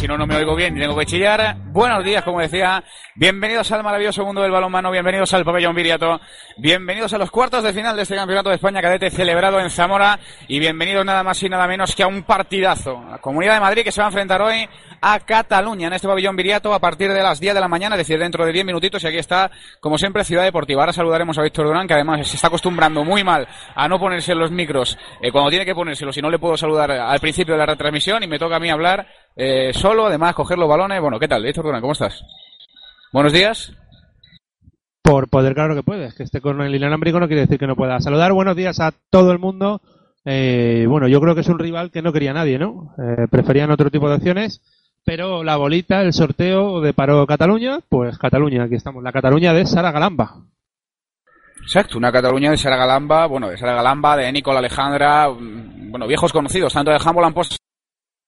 si no, no me oigo bien y tengo que chillar. Buenos días, como decía. Bienvenidos al maravilloso mundo del balonmano. Bienvenidos al pabellón Viriato. Bienvenidos a los cuartos de final de este Campeonato de España Cadete celebrado en Zamora. Y bienvenidos nada más y nada menos que a un partidazo. La Comunidad de Madrid que se va a enfrentar hoy a Cataluña en este pabellón Viriato a partir de las 10 de la mañana, es decir, dentro de 10 minutitos. Y aquí está, como siempre, Ciudad Deportiva. Ahora saludaremos a Víctor Durán, que además se está acostumbrando muy mal a no ponerse los micros eh, cuando tiene que ponérselo. Si no le puedo saludar al principio de la retransmisión y me toca a mí hablar eh, solo, además coger los balones. Bueno, ¿qué tal, Víctor Durán? ¿Cómo estás? Buenos días. Por poder, claro que puedes. Que esté con el inalámbrico no quiere decir que no pueda saludar. Buenos días a todo el mundo. Eh, bueno, yo creo que es un rival que no quería nadie, ¿no? Eh, preferían otro tipo de acciones. Pero la bolita, el sorteo de Paro Cataluña, pues Cataluña, aquí estamos. La Cataluña de Sara Galamba. Exacto, una Cataluña de Sara Galamba, bueno, de Sara Galamba, de Nicola Alejandra, mm, bueno, viejos conocidos, tanto de Post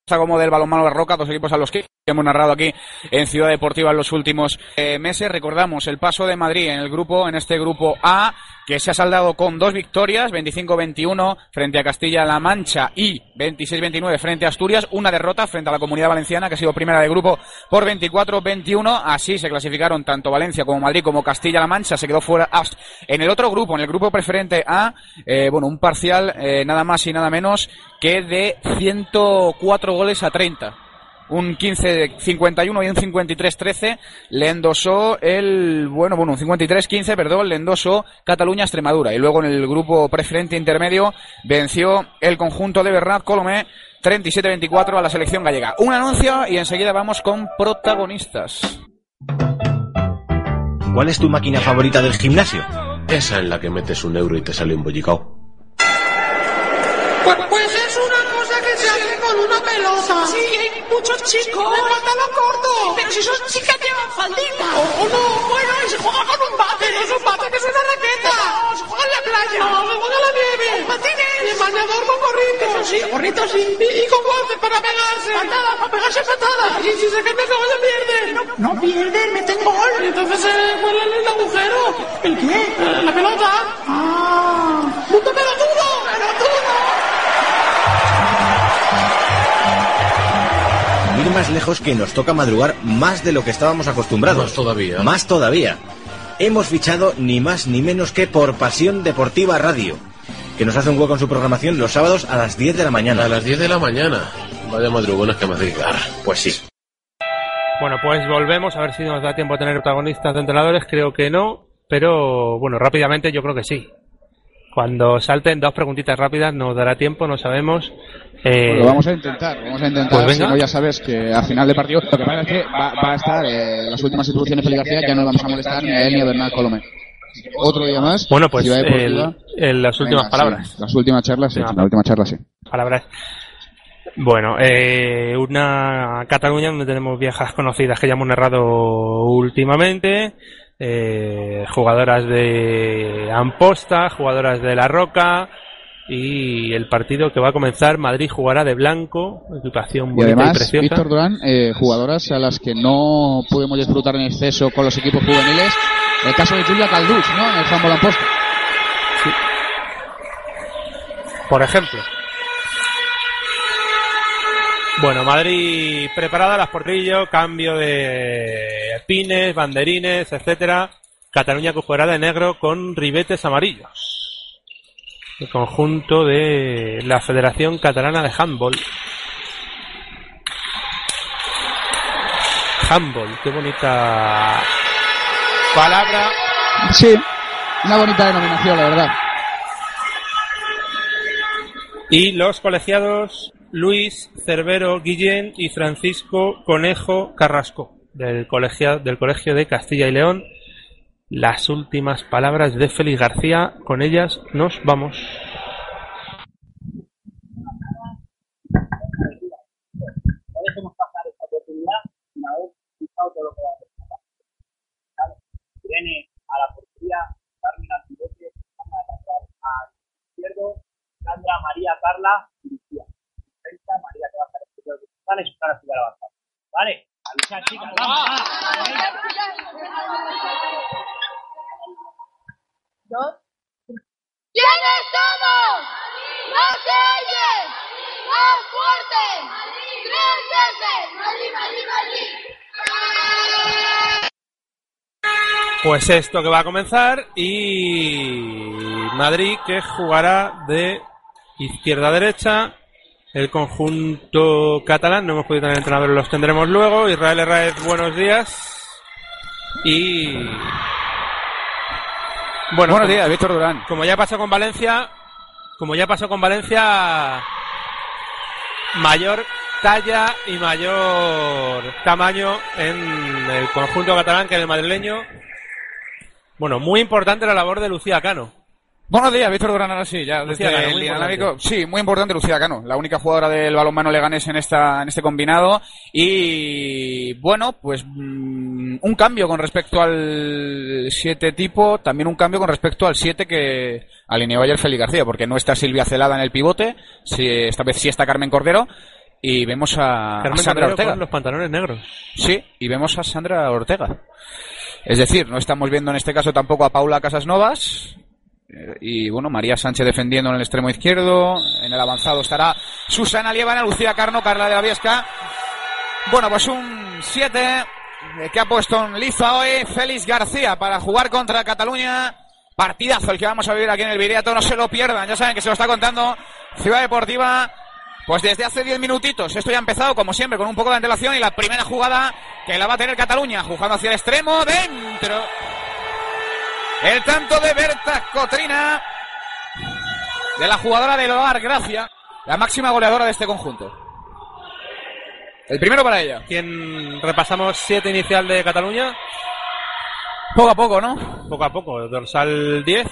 como del balonmano de Roca, dos equipos a los que hemos narrado aquí en Ciudad Deportiva en los últimos eh, meses. Recordamos el paso de Madrid en el grupo, en este grupo A, que se ha saldado con dos victorias, 25-21 frente a Castilla-La Mancha y 26-29 frente a Asturias, una derrota frente a la Comunidad Valenciana, que ha sido primera de grupo por 24-21. Así se clasificaron tanto Valencia como Madrid como Castilla-La Mancha, se quedó fuera Ast. En el otro grupo, en el grupo preferente A, eh, bueno, un parcial eh, nada más y nada menos que de 104 goles a 30 un 15-51 y un 53-13 le endosó el, bueno, bueno, un 53-15, perdón, le endosó Cataluña-Extremadura. Y luego en el grupo preferente intermedio venció el conjunto de Bernat Colomé 37-24 a la selección gallega. Un anuncio y enseguida vamos con protagonistas. ¿Cuál es tu máquina favorita del gimnasio? Esa en la que metes un euro y te sale un bollicao. Pues, pues es una cosa que se hace con una pelota. Sí, hay muchos chicos. De pantalón corto. Pero si son chicas llevan faldita. O, o no, bueno, y se juega con un bate. No es un bate, que es una raqueta. No, se juega en la playa. No, se juega en la nieve. Patines. Y en bañador con gorritos. Sí, gorritos sí. Y, y con guantes para pegarse. Patadas, para pegarse patadas. Y si se caen de caballo pierden. No, no pierden, meten gol. Entonces, eh, ¿cuál es el agujero? ¿El qué? Eh, la pelota. Más lejos que nos toca madrugar más de lo que estábamos acostumbrados. Más todavía. Más todavía. Hemos fichado ni más ni menos que por Pasión Deportiva Radio, que nos hace un hueco en su programación los sábados a las 10 de la mañana. A las 10 de la mañana. Vaya madrugones que madrigar. Pues sí. Bueno, pues volvemos a ver si nos da tiempo a tener protagonistas de entrenadores. Creo que no, pero bueno, rápidamente yo creo que sí. Cuando salten dos preguntitas rápidas nos dará tiempo, no sabemos. Eh, lo vamos a intentar, vamos a intentar, Pues venga. si no ya sabes que al final del partido lo que pasa es que va, va a estar eh, las últimas instrucciones Feli García, ya no vamos a molestar ni a él ni a Bernal Colomé. Otro día más. Bueno, pues el- el- las últimas Venga, palabras. sí, las últimas charlas, sí, la última charla sí. palabras. Bueno, eh, una Cataluña donde tenemos viejas conocidas que ya hemos narrado últimamente, eh, jugadoras de Amposta, jugadoras de La Roca y el partido que va a comenzar, Madrid jugará de blanco, equipación Y bonita y, además, preciosa. Víctor Durán, eh, jugadoras a las que no pudimos disfrutar en exceso con los equipos juveniles. El caso de Julia Calduch, ¿no? En el handball Amposta. por ejemplo. Bueno, Madrid preparada, las portillo, cambio de pines, banderines, etcétera. Cataluña jugará de negro con ribetes amarillos. El conjunto de la Federación Catalana de Handball. Handball, qué bonita palabra. Sí, una bonita denominación, la verdad. Y los colegiados Luis Cervero Guillén y Francisco Conejo Carrasco del colegio, del colegio de Castilla y León. Las últimas palabras de Félix García, con ellas nos vamos. a viene a la portería, Carmen de pasar al izquierdo, Sandra, María, Carla de González, Susana Ciudad avanzada. ¿Vale? A luchar, chicas, vamos. Dos. ¿Quiénes somos? ¡Más ellos! ¡Más fuertes! ¡Tres veces! ¡Madrid, Madrid, Madrid! Pues esto que va a comenzar y Madrid que jugará de izquierda a derecha. El conjunto catalán, no hemos podido tener entrenadores, los tendremos luego. Israel Herráez, buenos días. Y. Bueno, Buenos como- días, Víctor Durán. Como ya pasó con Valencia, como ya pasó con Valencia, mayor talla y mayor tamaño en el conjunto catalán que en el madrileño. Bueno, muy importante la labor de Lucía Cano. Buenos días, Víctor ahora sí, ya Lucía desde Cano, el muy dinámico. importante. Sí, muy importante Lucía Cano, la única jugadora del balonmano leganés en esta en este combinado y bueno, pues mm, un cambio con respecto al 7 tipo, también un cambio con respecto al 7 que alineó ayer Félix García, porque no está Silvia Celada en el pivote, sí, esta vez sí está Carmen Cordero y vemos a, a Carmen Sandra Cordero Ortega. con los pantalones negros. Sí, y vemos a Sandra Ortega. Es decir, no estamos viendo en este caso tampoco a Paula Casasnovas. Eh, Y bueno, María Sánchez defendiendo en el extremo izquierdo. En el avanzado estará Susana Lievana, Lucía Carno, Carla de la Viesca. Bueno, pues un 7 que ha puesto en liza hoy Félix García para jugar contra Cataluña. Partidazo el que vamos a vivir aquí en el Viriato, no se lo pierdan, ya saben que se lo está contando Ciudad Deportiva. Pues desde hace 10 minutitos, esto ya ha empezado como siempre con un poco de antelación y la primera jugada que la va a tener Cataluña, jugando hacia el extremo, dentro. El tanto de Berta Cotrina, de la jugadora del Hogar Gracia, la máxima goleadora de este conjunto. El primero para ella. ¿Quién repasamos siete inicial de Cataluña? Poco a poco, ¿no? Poco a poco. Dorsal 10,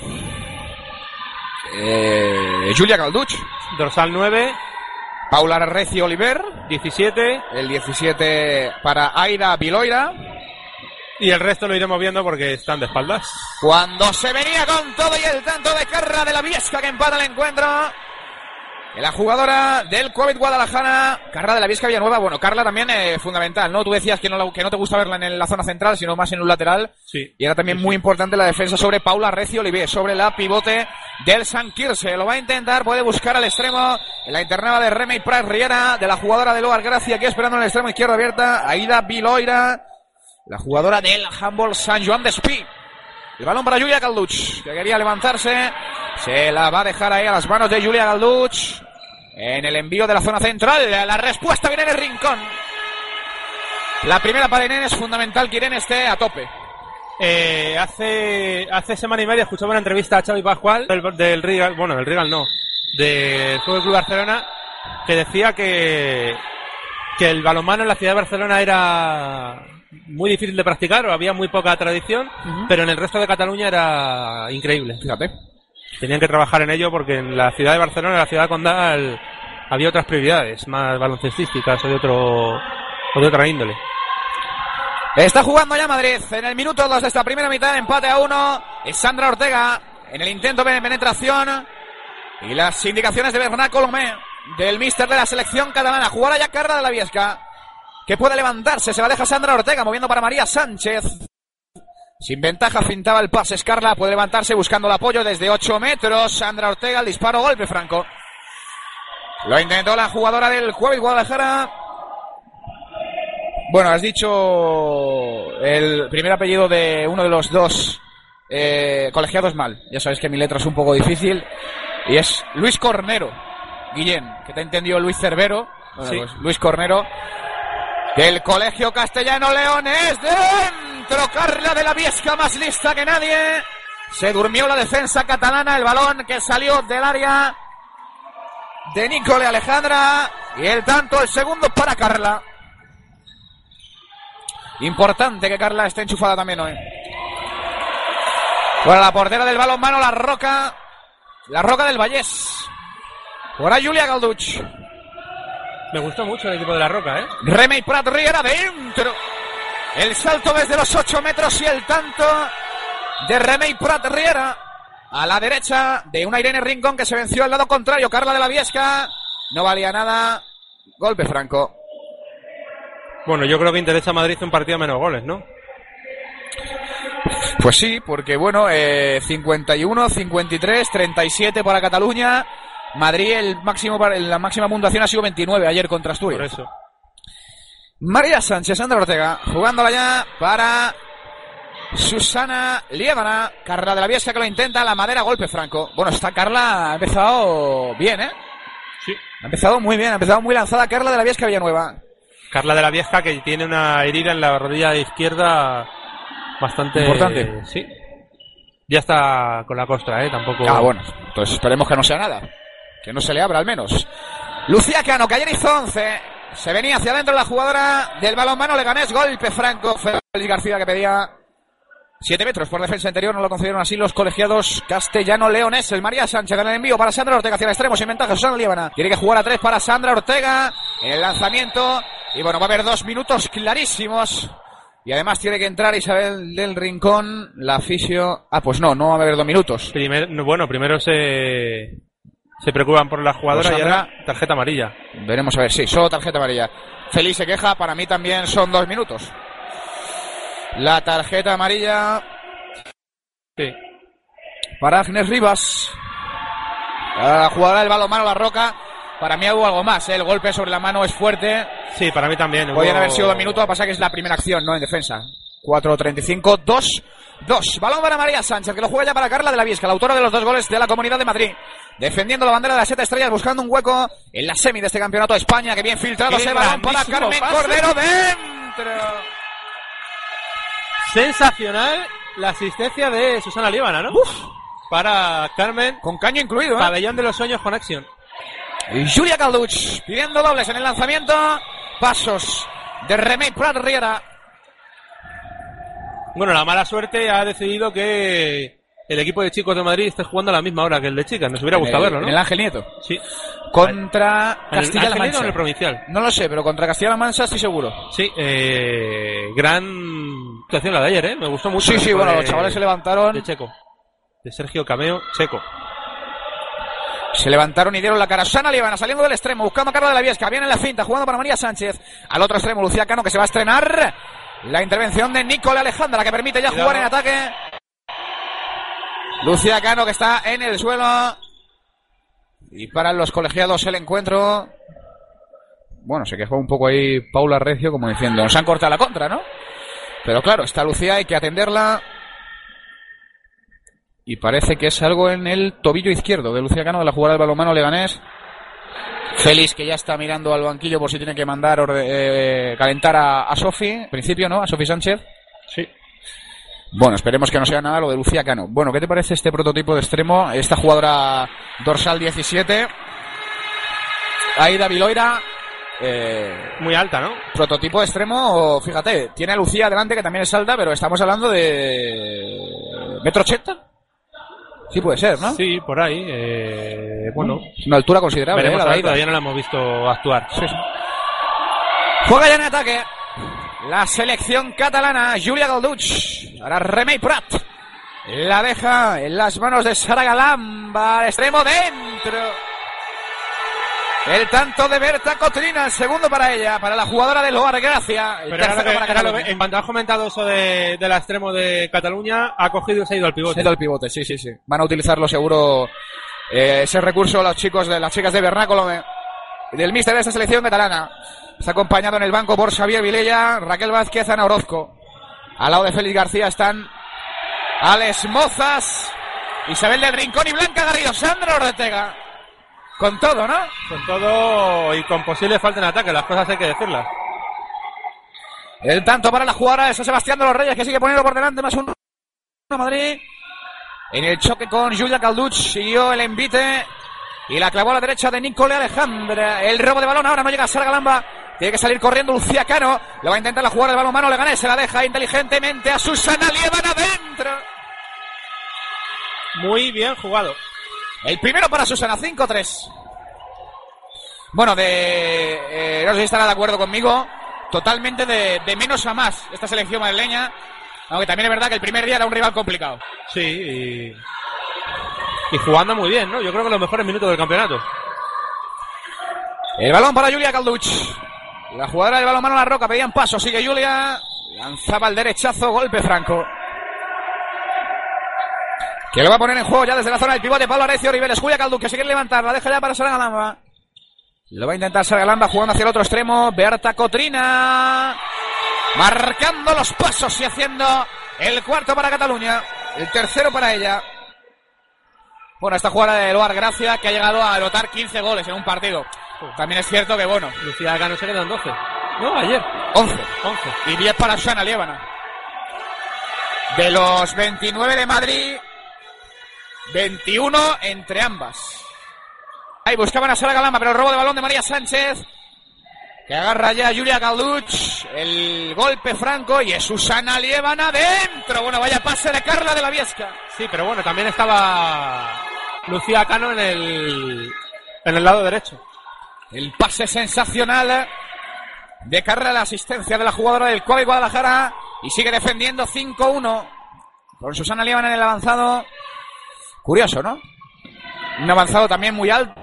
Eh, Julia Calduch, dorsal 9, Paula Recio Oliver, 17 el 17 para Aida Viloira. Y el resto lo iremos viendo porque están de espaldas. Cuando se venía con todo y el tanto de Carra de la Viesca que empata el encuentro. Que La jugadora del COVID Guadalajara, Carla de la Viesca Villanueva. Bueno, Carla también eh, fundamental, ¿no? Tú decías que no, que no te gusta verla en la zona central, sino más en un lateral. Sí. Y era también muy importante la defensa sobre Paula Recio Olivier, sobre la pivote del San Quirse. Lo va a intentar, puede buscar al extremo en la internada de Remey Prat Riera, de la jugadora de Loar Gracia, aquí esperando en el extremo izquierdo abierta. Aida Viloira, la jugadora del Humboldt San Juan de Espí. El balón para Julia Galduch, que quería levantarse. Se la va a dejar ahí a las manos de Julia Galduch. En el envío de la zona central. La respuesta viene en el rincón. La primera para Irene es fundamental que Irene esté a tope. Eh, hace, hace semana y media escuchaba una entrevista a Xavi Pascual del, del bueno, del Rigal no, del Fútbol Club Barcelona, que decía que, que el balonmano en la ciudad de Barcelona era muy difícil de practicar o había muy poca tradición, pero en el resto de Cataluña era increíble. Fíjate. Tenían que trabajar en ello porque en la ciudad de Barcelona, en la ciudad condal, había otras prioridades, más baloncestísticas o de otro, o de otra índole. Está jugando ya Madrid. En el minuto 2 de esta primera mitad, empate a uno. Es Sandra Ortega en el intento de penetración. Y las indicaciones de Bernat Colomé, del míster de la selección catalana. Jugará ya Carla de la Viesca. Que puede levantarse. Se la deja Sandra Ortega, moviendo para María Sánchez. Sin ventaja, fintaba el pase. Carla puede levantarse buscando el apoyo desde 8 metros. Sandra Ortega, el disparo, golpe franco. Lo intentó la jugadora del Jueves Guadalajara. Bueno, has dicho el primer apellido de uno de los dos eh, colegiados mal. Ya sabes que mi letra es un poco difícil. Y es Luis Cornero. Guillén, que te entendió Luis Cervero. Bueno, Sí. pues Luis Cornero. Del Colegio Castellano Leones. Dentro Carla de la Viesca, más lista que nadie. Se durmió la defensa catalana. El balón que salió del área de Nicole Alejandra. Y el tanto, el segundo para Carla. Importante que Carla esté enchufada también hoy. Bueno, la portera del balón mano, la roca. La roca del Vallés. Por Julia Galduch. Me gustó mucho el equipo de la Roca, ¿eh? Remey Prat Riera dentro. El salto desde los 8 metros y el tanto de Remey Prat Riera. A la derecha de una Irene Rincón que se venció al lado contrario. Carla de la Viesca. No valía nada. Golpe franco. Bueno, yo creo que interesa a Madrid un partido menos goles, ¿no? Pues sí, porque bueno, eh, 51, 53, 37 para Cataluña. Madrid, el máximo, la máxima puntuación ha sido 29 ayer contra Por Asturias. eso. María Sánchez, Sandra Ortega, jugándola ya para Susana Liébana. Carla de la Viesca que lo intenta, la madera, golpe franco. Bueno, esta Carla ha empezado bien, ¿eh? Sí. Ha empezado muy bien, ha empezado muy lanzada Carla de la Viesca Villanueva. Carla de la Vieja que tiene una herida en la rodilla izquierda bastante Importante. Sí. Ya está con la costra, eh, tampoco. Ah, bueno, entonces esperemos que no sea nada. Que no se le abra al menos. Lucía Cano, que ayer hizo 11. Se venía hacia adentro la jugadora del balonmano Leganés. Golpe franco. Félix García que pedía 7 metros por defensa interior. No lo concedieron así los colegiados castellano-leones. El María Sánchez en el envío para Sandra Ortega hacia el extremo. Sin ventaja, Susana Líbana. Tiene que jugar a 3 para Sandra Ortega. El lanzamiento. Y bueno, va a haber dos minutos clarísimos. Y además tiene que entrar Isabel del Rincón, la fisio. Ah, pues no, no va a haber dos minutos. Bueno, primero se se preocupan por la jugadora Pues y ahora tarjeta amarilla. Veremos a ver, sí, solo tarjeta amarilla. Feliz se queja, para mí también son dos minutos. La tarjeta amarilla Sí. para Agnes Rivas. La jugadora del balonmano La Roca. Para mí hubo algo más, ¿eh? el golpe sobre la mano es fuerte. Sí, para mí también. Podrían hubo- haber sido dos minutos, pasa que es la primera acción, ¿no? En defensa. 4.35, 2, 2. Balón para María Sánchez, que lo juega ya para Carla de la Viesca, la autora de los dos goles de la Comunidad de Madrid. Defendiendo la bandera de las siete estrellas, buscando un hueco en la semi de este campeonato de España, que bien filtrado ¡Qué ese balón para Carmen pase! Cordero dentro. Sensacional la asistencia de Susana Líbana, ¿no? Para Carmen, Con caño incluido, ¿eh? pabellón de los sueños con Action. Y Julia Calduch pidiendo dobles en el lanzamiento. Pasos de Remey Prat Riera. Bueno, la mala suerte ha decidido que el equipo de chicos de Madrid esté jugando a la misma hora que el de chicas. Nos hubiera En gustado el- verlo, ¿no? En el Ángel Nieto. Sí. Contra ¿En el Castilla-La Nieto o Mancha. en el provincial? No lo sé, pero contra Castilla-La Mancha estoy seguro. Sí, eh, gran actuación la de ayer, ¿eh? Me gustó mucho. Sí, sí, bueno, de- los chavales se levantaron. De Checo. De Sergio Cameo, Checo. Se levantaron y dieron la cara. Susana Líbana saliendo del extremo, buscando a Carla de la Viesca. Viene en la finta, jugando para María Sánchez. Al otro extremo, Lucía Cano, que se va a estrenar. La intervención de Nicole Alejandra, que permite ya Cuidado. jugar en ataque. Lucía Cano, que está en el suelo. Y para los colegiados el encuentro. Bueno, se quejó un poco ahí Paula Recio, como diciendo, nos han cortado la contra, ¿no? Pero claro, está Lucía, hay que atenderla. Y parece que es algo en el tobillo izquierdo de Lucía Cano de la jugada del balonmano leganés. Félix que ya está mirando al banquillo por si tiene que mandar orde- eh, calentar a, a Sofi, en principio, ¿no? A Sofi Sánchez. Sí. Bueno, esperemos que no sea nada lo de Lucía Cano. Bueno, ¿qué te parece este prototipo de extremo? Esta jugadora dorsal 17. Aida Viloira. Eh, Muy alta, ¿no? prototipo de extremo, fíjate, tiene a Lucía adelante que también es alta, pero estamos hablando de metro ochenta. Sí puede ser, ¿no? Sí, por ahí. Eh, bueno, Es una altura considerable. veremos ¿eh? a la ver, de Aida. todavía no la hemos visto actuar. Sí, sí. Juega ya en ataque. La selección catalana, Julia Galduch. Ahora Remey Prat. La deja en las manos de Sara Galamba. Al extremo dentro. El tanto de Berta Cotrina, el segundo para ella, para la jugadora de Loar Gracia. El Pero ahora tercero que- para ahora lo Cataluña. ve- en cuanto has comentado eso de, del extremo de Cataluña, ha cogido y se ha ido al pivote. Se ha ido el pivote, sí, sí, sí. Van a utilizarlo seguro eh, ese recurso los chicos de las chicas de Bernáculo eh, del míster de esta selección catalana. Está acompañado en el banco por Xavier Vilella, Raquel Vázquez, Ana Orozco. Al lado de Félix García están Alex Mozas, Isabel del Rincón y Blanca Garrido, Sandra Ortega. Con todo, ¿no? Con todo y con posible falta en ataque, las cosas hay que decirlas. El tanto para la jugadora de Sebastián de los Reyes que sigue poniendo por delante más un a Madrid. En el choque con Julia Calduch siguió el envite y la clavó a la derecha de Nicole Alejandra. El robo de balón ahora no llega a Sara Galamba. Tiene que salir corriendo Lucía Cano. Lo va a intentar la jugada del balón mano Leganés. Se la deja inteligentemente a Susana Lieban adentro. Muy bien jugado. El primero para Susana, 5-3. Bueno, de. eh, no sé si estará de acuerdo conmigo. Totalmente de, de menos a más esta selección madrileña. Aunque también es verdad que el primer día era un rival complicado. Sí, y, y jugando muy bien, ¿no? Yo creo que los mejores minutos del campeonato. El balón para Julia Calduch. La jugadora del balón mano a la roca, pedían paso, sigue Julia. Lanzaba el derechazo, golpe franco. Que lo va a poner en juego ya desde la zona del pivote Pablo Arecio Riveles. Julia Calduch que sigue levantar, la deja ya para Sara Galamba. Lo va a intentar Sara Galamba jugando hacia el otro extremo. Berta Cotrina. Marcando los pasos y haciendo el cuarto para Cataluña. El tercero para ella. Bueno, esta jugada de Loar Gracia que ha llegado a anotar 15 goles en un partido. También es cierto que, bueno, Lucía Cano se quedan 12. No, ayer. 11. 11. Y 10 para Susana Liébana. De los 29 de Madrid, 21 entre ambas. Ahí buscaban a Sara Galamba, pero el robo de balón de María Sánchez. Que agarra ya a Julia Galduch. El golpe franco y es Susana Liébana dentro. Bueno, vaya pase de Carla de la Viesca. Sí, pero bueno, también estaba Lucía Cano en el, en el lado derecho. El pase sensacional de Carla, la asistencia de la jugadora del Cuadro Guadalajara. Y sigue defendiendo 5-1. Con Susana Liébana en el avanzado. Curioso, ¿no? Un avanzado también muy alto.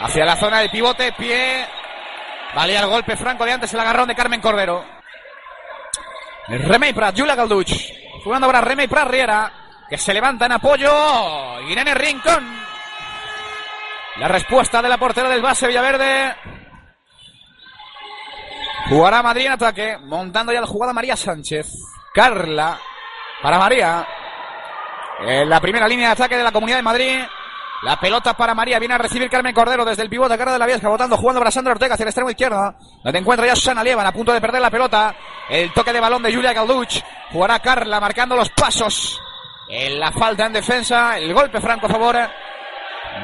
Hacia la zona del pivote, pie. Valía el golpe franco de antes, el agarrón de Carmen Cordero. Remey Prat, Julia Galduch. Jugando ahora Remey Prat Riera. Que se levanta en apoyo. Irene Rincón. La respuesta de la portera del base Villaverde. Jugará Madrid en ataque. Montando ya la jugada María Sánchez. Carla. Para María. En la primera línea de ataque de la Comunidad de Madrid. La pelota para María. Viene a recibir Carmen Cordero desde el pivote cara de la Viesca. Votando, jugando para Sandra Ortega hacia el extremo izquierdo. Donde encuentra ya Susana Lieban a punto de perder la pelota. El toque de balón de Julia Galduch. Jugará Carla marcando los pasos. En la falta en defensa. El golpe franco a favor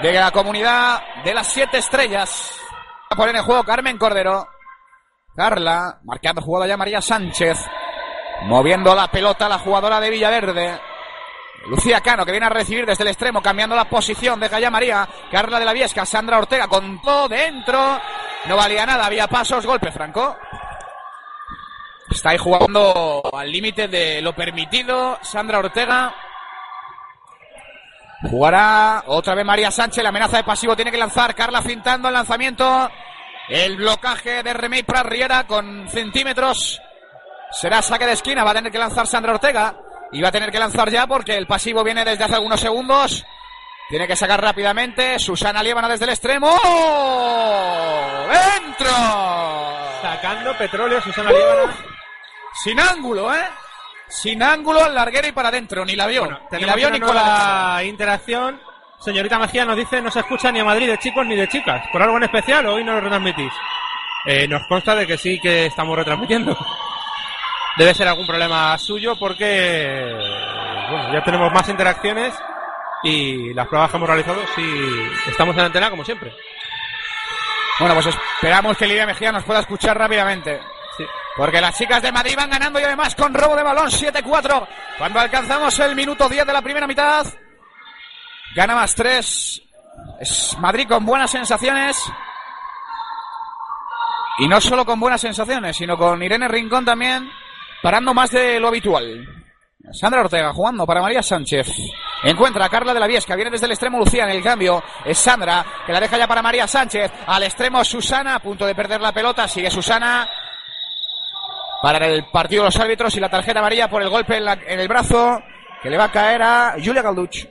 de la comunidad de las siete estrellas. Va a poner en juego Carmen Cordero. Carla, marcando jugada ya María Sánchez. Moviendo la pelota la jugadora de Villaverde. Lucía Cano que viene a recibir desde el extremo, cambiando la posición. Deja ya María. Carla de la Viesca, Sandra Ortega con todo dentro. No valía nada, había pasos, golpe franco. Está ahí jugando al límite de lo permitido. Sandra Ortega. Jugará otra vez María Sánchez. La amenaza de pasivo tiene que lanzar. Carla fintando el lanzamiento. El blocaje de Remey Prat Riera con centímetros. Será saque de esquina. Va a tener que lanzar Sandra Ortega. Y va a tener que lanzar ya porque el pasivo viene desde hace algunos segundos. Tiene que sacar rápidamente. Susana Liébana desde el extremo. ¡Dentro! Sacando petróleo Susana Liébana. Sin ángulo, ¿eh? Sin ángulo al larguero y para adentro. Ni la vio. ni la vio ni con la interacción. Señorita Mejía nos dice no se escucha ni a Madrid de chicos ni de chicas. ¿Por algo en especial o hoy no lo retransmitís? Eh, nos consta de que sí que estamos retransmitiendo. Debe ser algún problema suyo porque bueno, ya tenemos más interacciones y las pruebas que hemos realizado sí estamos en antena como siempre. Bueno, pues esperamos que Lidia Mejía nos pueda escuchar rápidamente. Sí. Porque las chicas de Madrid van ganando y además con robo de balón 7-4. Cuando alcanzamos el minuto 10 de la primera mitad, gana más 3. Es Madrid con buenas sensaciones. Y no solo con buenas sensaciones, sino con Irene Rincón también, parando más de lo habitual. Sandra Ortega jugando para María Sánchez. Encuentra a Carla de la Viesca. Viene desde el extremo Lucía en el cambio. Es Sandra que la deja ya para María Sánchez. Al extremo Susana a punto de perder la pelota. Sigue Susana. Para el partido de los árbitros y la tarjeta amarilla por el golpe en, la- en el brazo que le va a caer a Julia Galduch.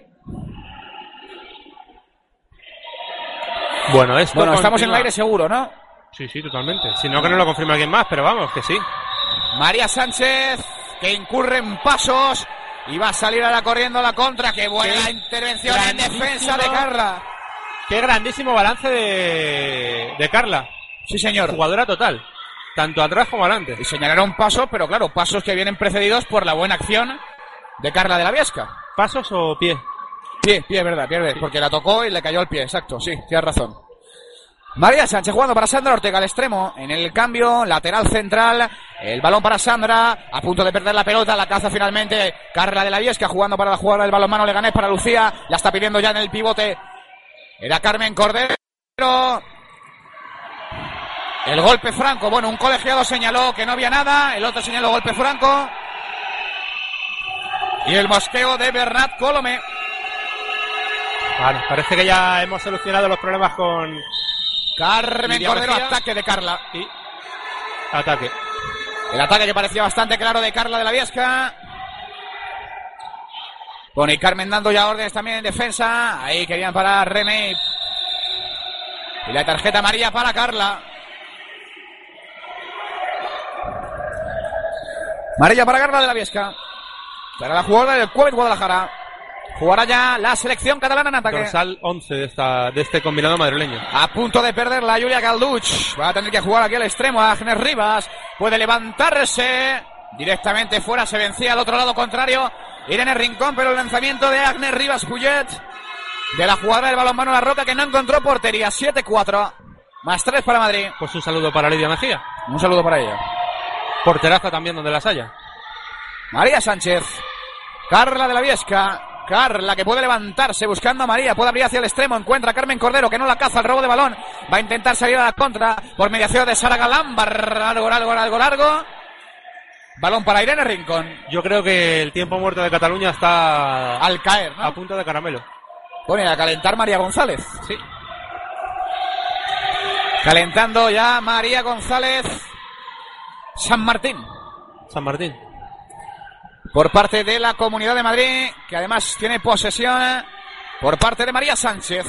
Bueno, esto Bueno, estamos en el aire seguro, ¿no? Sí, sí, totalmente. Si no, que no lo confirme alguien más, pero vamos, que sí. María Sánchez que incurre en pasos y va a salir ahora corriendo a la contra. Qué buena Qué intervención en defensa de Carla. Qué grandísimo balance de, de Carla. Sí, señor. Jugadora total. Tanto atrás como adelante. Y señalaron pasos, pero claro, pasos que vienen precedidos por la buena acción de Carla de la Viesca. ¿Pasos o pie? Pie, pie, verdad, pie, porque la tocó y le cayó el pie, exacto, sí, tienes razón. María Sánchez jugando para Sandra Ortega al extremo, en el cambio, lateral central, el balón para Sandra, a punto de perder la pelota, la caza finalmente Carla de la Viesca jugando para la jugada del balonmano Leganés para Lucía, la está pidiendo ya en el pivote, era Carmen Cordero, El golpe franco. Bueno, un colegiado señaló que no había nada. El otro señaló golpe franco. Y el mosqueo de Bernat Colome. Vale, parece que ya hemos solucionado los problemas con Carmen Lidia Cordero, García. ataque de Carla. y ataque. El ataque que parecía bastante claro de Carla de la Viesca. Bueno, y Carmen dando ya órdenes también en defensa. Ahí querían parar Remey. Y la tarjeta amarilla para Carla. Amarilla para Carla de la Viesca. Para la jugadora del Cuevet Guadalajara. Jugará ya la selección catalana en ataque. Dorsal 11 de, esta, de este combinado madrileño. A punto de perder la Julia Calduch. Va a tener que jugar aquí al extremo. Agnes Rivas puede levantarse. Directamente fuera se vencía al otro lado contrario. Irene Rincón, pero el lanzamiento de Agnes Rivas Puyet. De la jugadora del balonmano La Roca que no encontró portería. 7-4. Más 3 para Madrid. Pues un saludo para Lidia Mejía. Un saludo para ella. Porteraza también donde las haya. María Sánchez. Carla de la Viesca. Carla que puede levantarse buscando a María. Puede abrir hacia el extremo. Encuentra a Carmen Cordero que no la caza el robo de balón. Va a intentar salir a la contra por mediación de Sara Galán. Largo, largo, largo, largo. Balón para Irene Rincón. Yo creo que el tiempo muerto de Cataluña está Al caer, ¿no? a punto de caramelo. Pone a calentar María González. Sí. Calentando ya María González. San Martín. San Martín. Por parte de la Comunidad de Madrid, que además tiene posesión por parte de María Sánchez.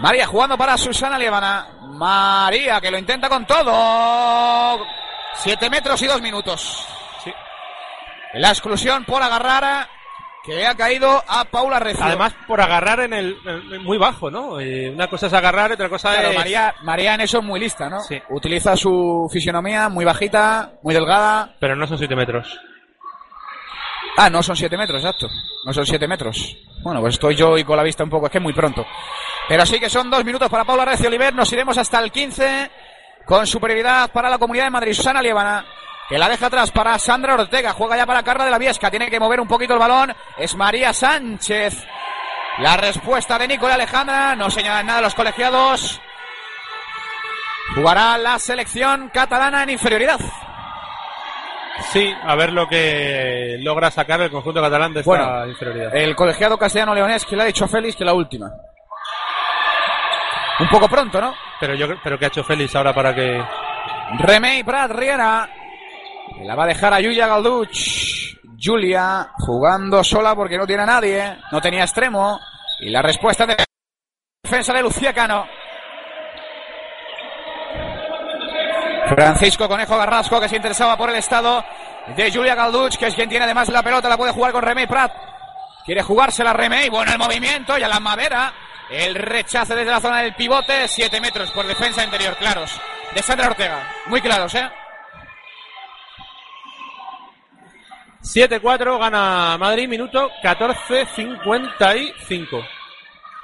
María jugando para Susana Lievana. María que lo intenta con todo. Siete metros y dos minutos. Sí. La exclusión por agarrar que le ha caído a Paula Recio. Además, por agarrar en el, en- muy bajo, ¿no? Eh, una cosa es agarrar, otra cosa Claro, es... María, María en eso es muy lista, ¿no? Sí. Utiliza su fisionomía muy bajita, muy delgada. Pero no son 7 metros. Ah, no son 7 metros, exacto. No son 7 metros. Bueno, pues estoy yo y con la vista un poco, es que es muy pronto. Pero sí que son dos minutos para Paula Recio Oliver. Nos iremos hasta el 15 con superioridad para la Comunidad de Madrid. Susana Lievana, que la deja atrás para Sandra Ortega. Juega ya para Carla de la Viesca. Tiene que mover un poquito el balón. Es María Sánchez. La respuesta de Nicola Alejandra. No señalan nada los colegiados. Jugará la selección catalana en inferioridad. Sí, a ver lo que logra sacar el conjunto catalán de esta Bueno, inferioridad. El colegiado castellano-leonés que le ha dicho a Félix que la última. Un poco pronto, ¿no? Pero yo creo- pero ¿qué ha hecho Félix ahora para que... Remey Prat Riera. Que la va a dejar a Yulia Galduch. Julia jugando sola porque no tiene a nadie. No tenía extremo. Y la respuesta de defensa de Lucía Cano. Francisco Conejo Garrasco que se interesaba por el estado de Julia Galduch, que es quien tiene además la pelota, la puede jugar con Remey Prat. Quiere jugársela Remey, bueno el movimiento y a la madera. El rechace desde la zona del pivote, 7 metros por defensa interior, claros. De Sandra Ortega, muy claros, ¿eh? 7-4 gana Madrid, minuto 14-55.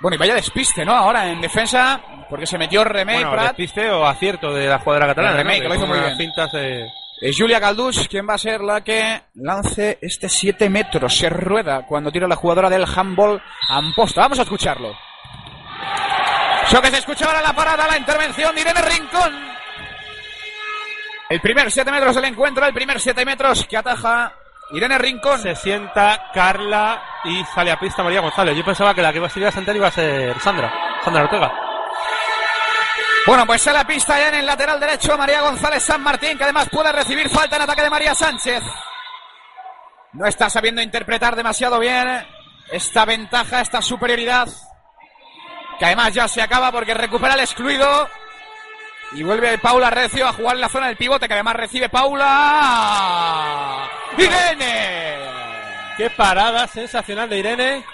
Bueno, y vaya despiste, ¿no? Ahora en defensa, porque se metió Remey Bueno, Prat. despiste o acierto de la jugadora catalana. Remey, ¿no? que lo hizo muy bien. fintas de- Es Julia Galduch quien va a ser la que lance este 7 metros. Se rueda cuando tira la jugadora del handball Amposta. Vamos a escucharlo. Eso que se escucha ahora la parada, la intervención de Irene Rincón. El primer 7 metros del encuentro, el primer 7 metros que ataja Irene Rincón. Se sienta Carla y sale a pista María González. Yo pensaba que la que iba a salir a sentar iba a ser Sandra, Sandra Ortega. Bueno, pues sale a pista ya en el lateral derecho María González San Martín, que además puede recibir falta en ataque de María Sánchez. No está sabiendo interpretar demasiado bien esta ventaja, esta superioridad, que además ya se acaba porque recupera el excluido y vuelve Paula Recio a jugar en la zona del pivote, que además recibe Paula. ¡Irene! Qué parada sensacional de Irene.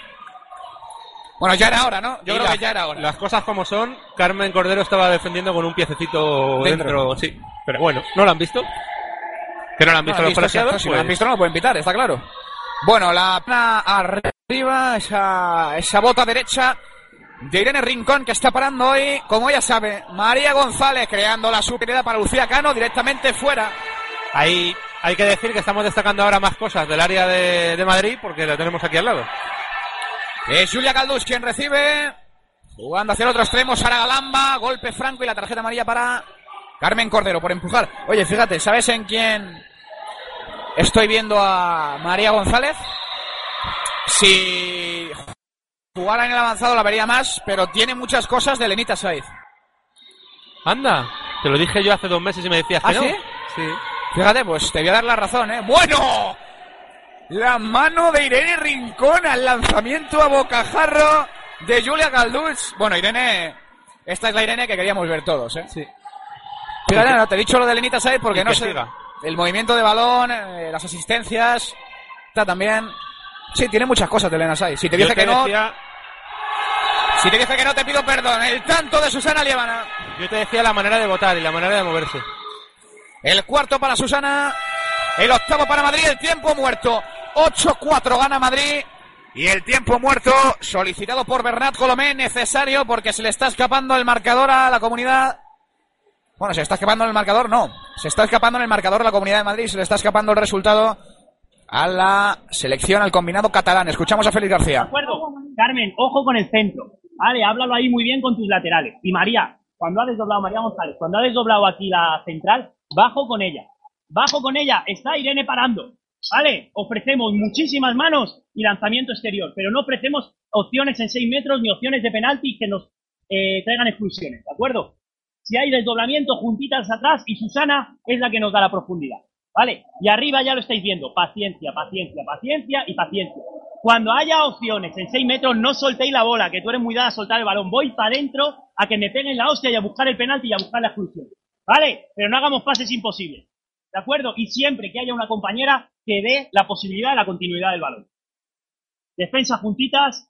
Bueno, ya era hora, ¿no? Yo Y creo la- que ya era hora. Las cosas como son, Carmen Cordero estaba defendiendo con un piececito Dentro. dentro, sí. Pero bueno, ¿no lo han visto? ¿Que no lo han visto No, los colegiados? Si no Pues- han visto, no lo pueden pitar, está claro. Bueno, la plana arriba, esa, esa bota derecha de Irene Rincón que está parando hoy, como ella sabe, María González creando la superioridad para Lucía Cano directamente fuera. Ahí hay que decir que estamos destacando ahora más cosas del área de, de Madrid porque la tenemos aquí al lado. Es Julia Caldús quien recibe. Jugando hacia el otro extremo, Sara Galamba, golpe franco y la tarjeta amarilla para Carmen Cordero por empujar. Oye, fíjate, ¿sabes en quién estoy viendo a María González? Si jugara en el avanzado la vería más, pero tiene muchas cosas de Lenita Saiz. Anda, te lo dije yo hace dos meses y me decías que ¿Ah, no. sí? Sí. Fíjate, pues te voy a dar la razón, ¿eh? ¡Bueno! La mano de Irene Rincón al lanzamiento a bocajarro de Julia Galduch. Bueno, Irene, esta es la Irene que queríamos ver todos, ¿eh? Sí. Fíjate, no, te he dicho lo de Lenita Saiz porque no siga. El movimiento de balón, eh, las asistencias, está también. Sí, tiene muchas cosas de Elena Saiz. Si te dije te que no, decía- si te dije que no, te pido perdón. El tanto de Susana Lievana. Yo te decía la manera de votar y la manera de moverse. El cuarto para Susana. El octavo para Madrid. El tiempo muerto. 8-4 gana Madrid. Y el tiempo muerto solicitado por Bernat Colomé necesario porque se le está escapando el marcador a la comunidad. Bueno, se está escapando el marcador, no. Se está escapando en el marcador a la comunidad de Madrid. Se le está escapando el resultado a la selección, al combinado catalán. Escuchamos a Félix ¿De García. acuerdo? Carmen, ojo con el centro. Vale, háblalo ahí muy bien con tus laterales. Y María, cuando ha desdoblado, María González, cuando ha desdoblado aquí la central, bajo con ella. Bajo con ella. Está Irene parando. Vale, ofrecemos muchísimas manos y lanzamiento exterior, pero no ofrecemos opciones en 6 metros ni opciones de penalti que nos eh, traigan exclusiones, ¿de acuerdo? Si hay desdoblamiento, juntitas atrás y Susana es la que nos da la profundidad. ¿Vale? Y arriba ya lo estáis viendo. Paciencia, paciencia, paciencia y paciencia. Cuando haya opciones en 6 metros, no soltéis la bola, que tú eres muy dada a soltar el balón. Voy para adentro a que me peguen la hostia y a buscar el penalti y a buscar la exclusión. ¿Vale? Pero no hagamos pases imposibles. ¿De acuerdo? Y siempre que haya una compañera que dé la posibilidad de la continuidad del balón. Defensa juntitas,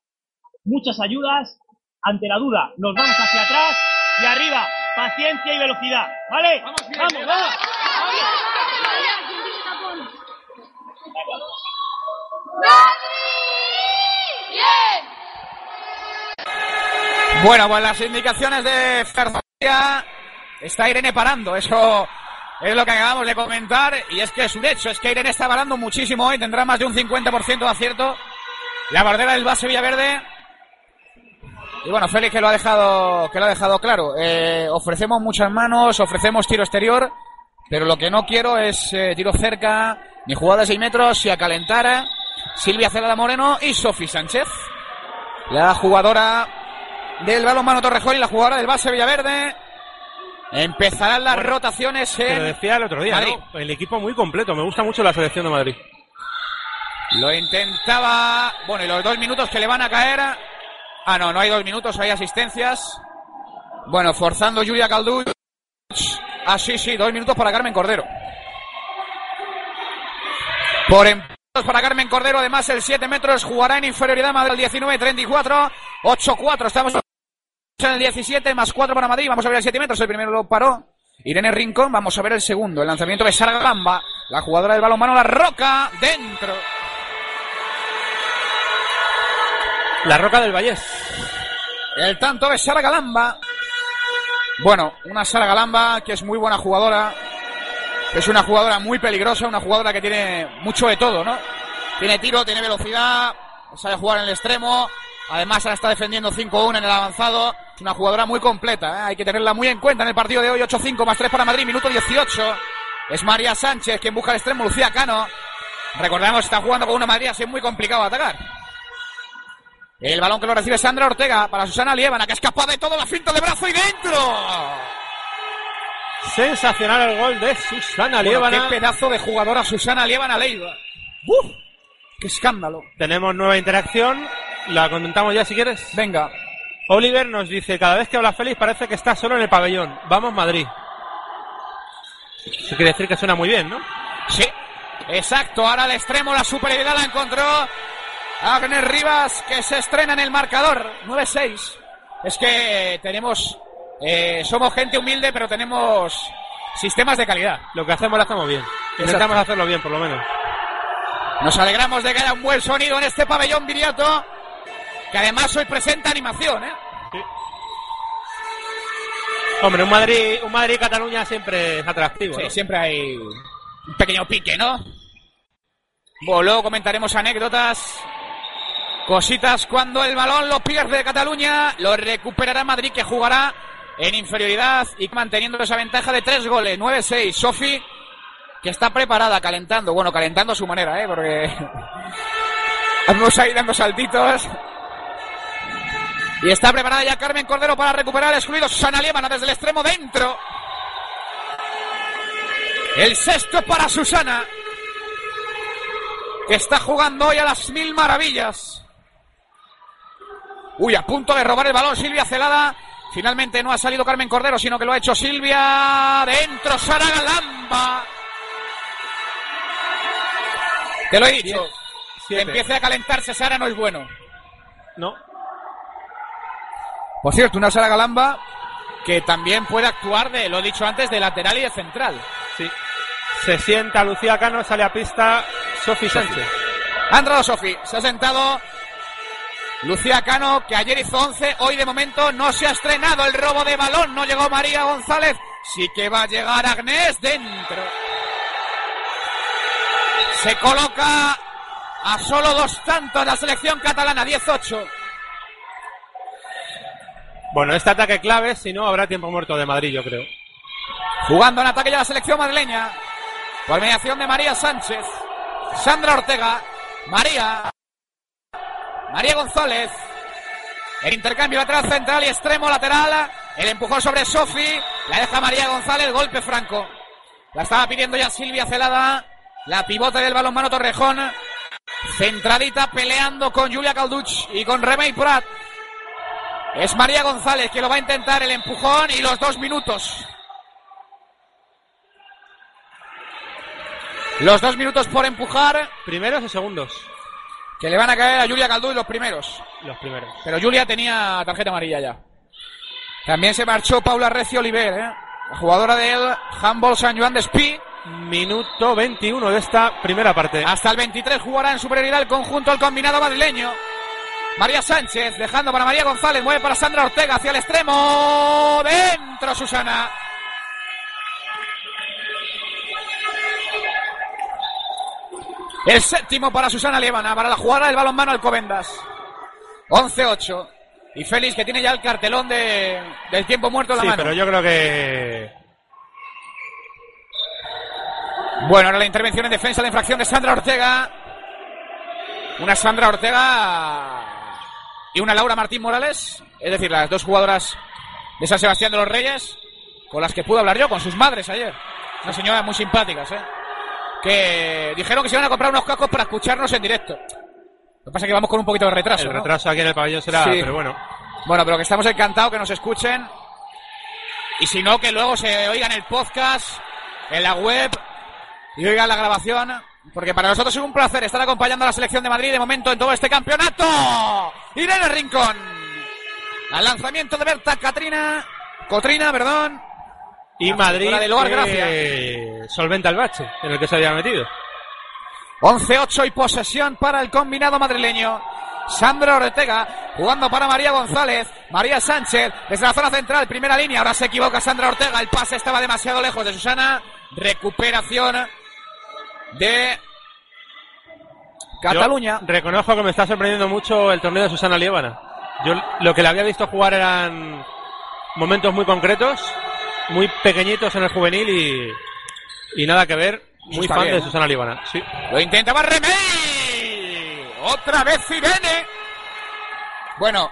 muchas ayudas. Ante la duda, nos vamos hacia atrás y arriba, paciencia y velocidad. ¿Vale? Vamos, vamos. vamos. Bueno, pues las indicaciones de García. Está Irene parando, eso es lo que acabamos de comentar. Y es que es un hecho, es que Irene está parando muchísimo hoy, tendrá más de un 50% de acierto. La bordera del base Villaverde. Y bueno, Félix que lo ha dejado, que lo ha dejado claro. Eh, ofrecemos muchas manos, ofrecemos tiro exterior, pero lo que no quiero es eh, tiro cerca, ni jugada de 6 metros, y a calentar Silvia Celada Moreno y Sofi Sánchez. La jugadora del balonmano Torrejón y la jugadora del base Villaverde. Empezarán las rotaciones en decía el otro día, Madrid. ¿no? El equipo muy completo. Me gusta mucho la selección de Madrid. Lo intentaba. Bueno, y los dos minutos que le van a caer. Ah, no, no hay dos minutos, hay asistencias. Bueno, forzando Julia Calduch. Ah, sí, sí, dos minutos para Carmen Cordero. Por para Carmen Cordero, además el 7 metros jugará en inferioridad Madrid al 19-34. 8-4, estamos en el 17, más 4 para Madrid. Vamos a ver el 7 metros, el primero lo paró. Irene Rincón, vamos a ver el segundo. El lanzamiento de Sara Gamba, la jugadora del balonmano, la roca, dentro. La Roca del Vallés. El tanto de Sara Galamba. Bueno, una Sara Galamba que es muy buena jugadora. Es una jugadora muy peligrosa, una jugadora que tiene mucho de todo, ¿no? Tiene tiro, tiene velocidad, sabe jugar en el extremo. Además, ahora está defendiendo 5-1 en el avanzado. Es una jugadora muy completa, ¿eh? hay que tenerla muy en cuenta en el partido de hoy. 8-5 más 3 para Madrid, minuto 18. Es María Sánchez quien busca el extremo, Lucía Cano. Recordamos, está jugando con una Madrid así muy complicado de atacar. El balón que lo recibe Sandra Ortega para Susana Lievana, que es capaz de todo la finta de brazo y dentro. Sensacional el gol de Susana Bueno, qué pedazo de jugadora Susana Lievana Leiva. ¡Uf! ¡Qué escándalo! Tenemos nueva interacción. La comentamos ya si quieres. Venga. Oliver nos dice, cada vez que habla Félix parece que está solo en el pabellón. Vamos Madrid. Eso quiere decir que suena muy bien, ¿no? Sí, exacto. Ahora al extremo la superioridad la encontró Agnes Rivas, que se estrena en el marcador. 9-6. Es que tenemos... eh, somos gente humilde, pero tenemos sistemas de calidad. Lo que hacemos lo hacemos bien. Intentamos hacerlo bien, por lo menos. Nos alegramos de que haya un buen sonido en este pabellón Viriato, que además hoy presenta animación, ¿eh? Hombre, un Madrid, un Madrid Cataluña siempre es atractivo. Sí, ¿no? siempre hay un pequeño pique, ¿no? Bueno, luego comentaremos anécdotas, cositas cuando el balón lo pierde Cataluña, lo recuperará Madrid que jugará en inferioridad y manteniendo esa ventaja de tres goles, 9-6. Sofi, que está preparada, calentando, bueno, calentando a su manera, ¿eh? Porque vamos ahí dando saltitos. Y está preparada ya Carmen Cordero para recuperar el excluido Susana Liébana desde el extremo dentro. El sexto para Susana, que está jugando hoy a las mil maravillas. Uy, a punto de robar el balón Silvia Celada. Finalmente no ha salido Carmen Cordero, sino que lo ha hecho Silvia. Dentro Sara Galamba. Te lo he dicho. Que Siete. empiece a calentarse Sara no es bueno. No. Por cierto, una Sara Galamba que también puede actuar de, lo he dicho antes, de lateral y de central. Sí. Se sienta Lucía Cano, sale a pista Sofi Sánchez. Ha entrado Sofi, se ha sentado Lucía Cano, que ayer hizo 11, hoy de momento no se ha estrenado el robo de balón, no llegó María González, sí que va a llegar Agnés dentro. Se coloca a solo dos tantos la selección catalana, 18. Bueno, este ataque clave, si no, habrá tiempo muerto de Madrid, yo creo. Jugando en ataque ya la selección madrileña. Por mediación de María Sánchez. Sandra Ortega. María. María González. El intercambio lateral central y extremo lateral. El empujón sobre Sofi. La deja María González. Golpe franco. La estaba pidiendo ya Silvia Celada. La pivote del balonmano Torrejón. Centradita peleando con Julia Calduch y con Remey Prat. Es María González que lo va a intentar el empujón y los dos minutos. Los dos minutos por empujar ¿Primeros o segundos? que le van a caer a Julia Calduch los primeros. Los primeros. Pero Julia tenía tarjeta amarilla ya. También se marchó Paula Recio Oliver, ¿eh? la jugadora del Handball San Juan de Espí. Minuto 21 de esta primera parte. Hasta el 23 jugará en superioridad el conjunto el combinado madrileño. María Sánchez dejando para María González, mueve para Sandra Ortega hacia el extremo. Dentro Susana. El séptimo para Susana Liébana, para la jugada del balonmano Alcobendas. 11-8. Y Félix que tiene ya el cartelón de, del tiempo muerto en la Sí, mano. pero yo creo que Bueno, ahora la intervención en defensa de infracción de Sandra Ortega. Una Sandra Ortega y una Laura Martín Morales. Es decir, las dos jugadoras de San Sebastián de los Reyes con las que pude hablar yo, con sus madres ayer. Unas señoras muy simpáticas, ¿eh? Que dijeron que se iban a comprar unos cascos para escucharnos en directo. Lo que pasa es que vamos con un poquito de retraso. el ¿no? retraso aquí en el pabellón será, Sí. pero bueno. Bueno, pero que estamos encantados que nos escuchen. Y si no, que luego se oigan el podcast, en la web, y oigan la grabación. Porque para nosotros es un placer estar acompañando a la selección de Madrid de momento en todo este campeonato. Irene Rincón. Al lanzamiento de Berta Catrina. Cotrina, perdón. Y La Madrid del Loar, que gracias. solventa el bache en el que se había metido. 11-8 y posesión para el combinado madrileño. Sandra Ortega jugando para María González. María Sánchez desde la zona central, primera línea. Ahora se equivoca Sandra Ortega. El pase estaba demasiado lejos de Susana. Recuperación de Cataluña. Yo reconozco que me está sorprendiendo mucho el torneo de Susana Liébana. Yo lo que le había visto jugar eran momentos muy concretos, muy pequeñitos en el juvenil y, y nada que ver. Muy fan bien, de. Susana Liébana. Sí. Lo intentaba Remey. Otra vez Irene. Bueno,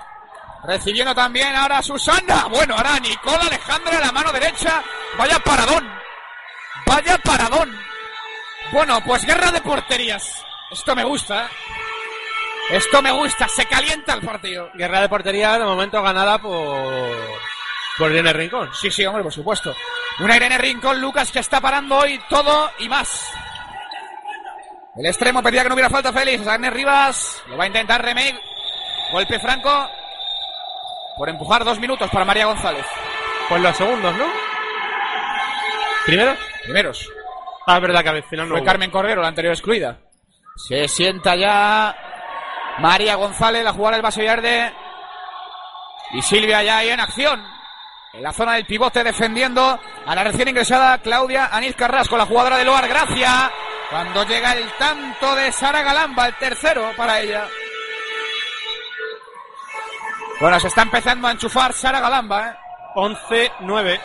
recibiendo también ahora Susana. Bueno, ahora Nicola Alejandra la mano derecha. Vaya paradón. Vaya paradón. Bueno, pues guerra de porterías. Esto me gusta. Esto me gusta. Se calienta el partido. Guerra de portería de momento ganada por, por Irene Rincón. Sí, sí, hombre, por supuesto. Una Irene Rincón, Lucas, que está parando hoy todo y más. El extremo pedía que no hubiera falta Félix. Agnes Rivas lo va a intentar Remey. Golpe franco. Por empujar dos minutos para María González. Pues los segundos, ¿no? ¿Primero? Primeros. Ah, es verdad que al final no. Fue hubo. Carmen Cordero, la anterior excluida. Se sienta ya María González, la jugadora del Vaso Verde. Y Silvia ya ahí en acción. En la zona del pivote defendiendo a la recién ingresada Claudia Anís Carrasco, la jugadora de Loar Gracia. Cuando llega el tanto de Sara Galamba, el tercero para ella. Bueno, se está empezando a enchufar Sara Galamba, ¿eh? 11-9.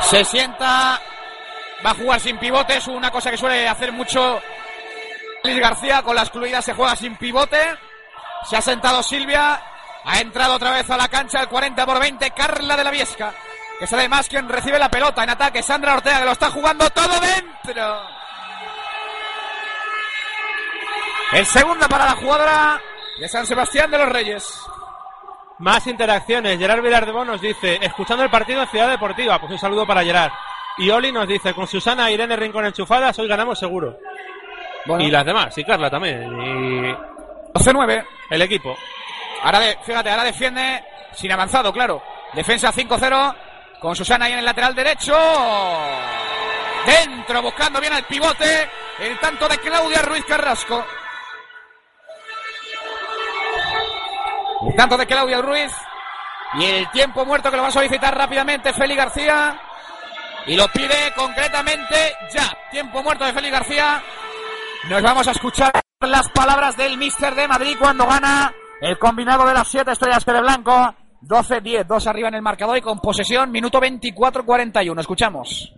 Se sienta, va a jugar sin pivotes, una cosa que suele hacer mucho Luis García, con las excluidas se juega sin pivote. Se ha sentado Silvia, ha entrado otra vez a la cancha el 40 por 20, Carla de la Viesca, que es además quien recibe la pelota en ataque, Sandra Ortega, que lo está jugando todo dentro. El segundo para la jugadora de San Sebastián de los Reyes. Más interacciones. Gerard Vilardebón nos dice, escuchando el partido en Ciudad Deportiva. Pues un saludo para Gerard. Y Oli nos dice, con Susana e Irene Rincón enchufadas, hoy ganamos seguro. Bueno. Y las demás, y Carla también. Y 12-9. el equipo. Ahora, de, fíjate, ahora defiende sin avanzado, claro. Defensa 5-0 con Susana ahí en el lateral derecho. Dentro, buscando bien al pivote. El tanto de Claudia Ruiz Carrasco. El tanto de Claudia Ruiz. Y el tiempo muerto que lo va a solicitar rápidamente Félix García. Y lo pide concretamente ya. Tiempo muerto de Félix García. Nos vamos a escuchar las palabras del Mister de Madrid cuando gana el combinado de las siete estrellas de blanco. 12-10, dos arriba en el marcador y con posesión, minuto 24-41. Escuchamos.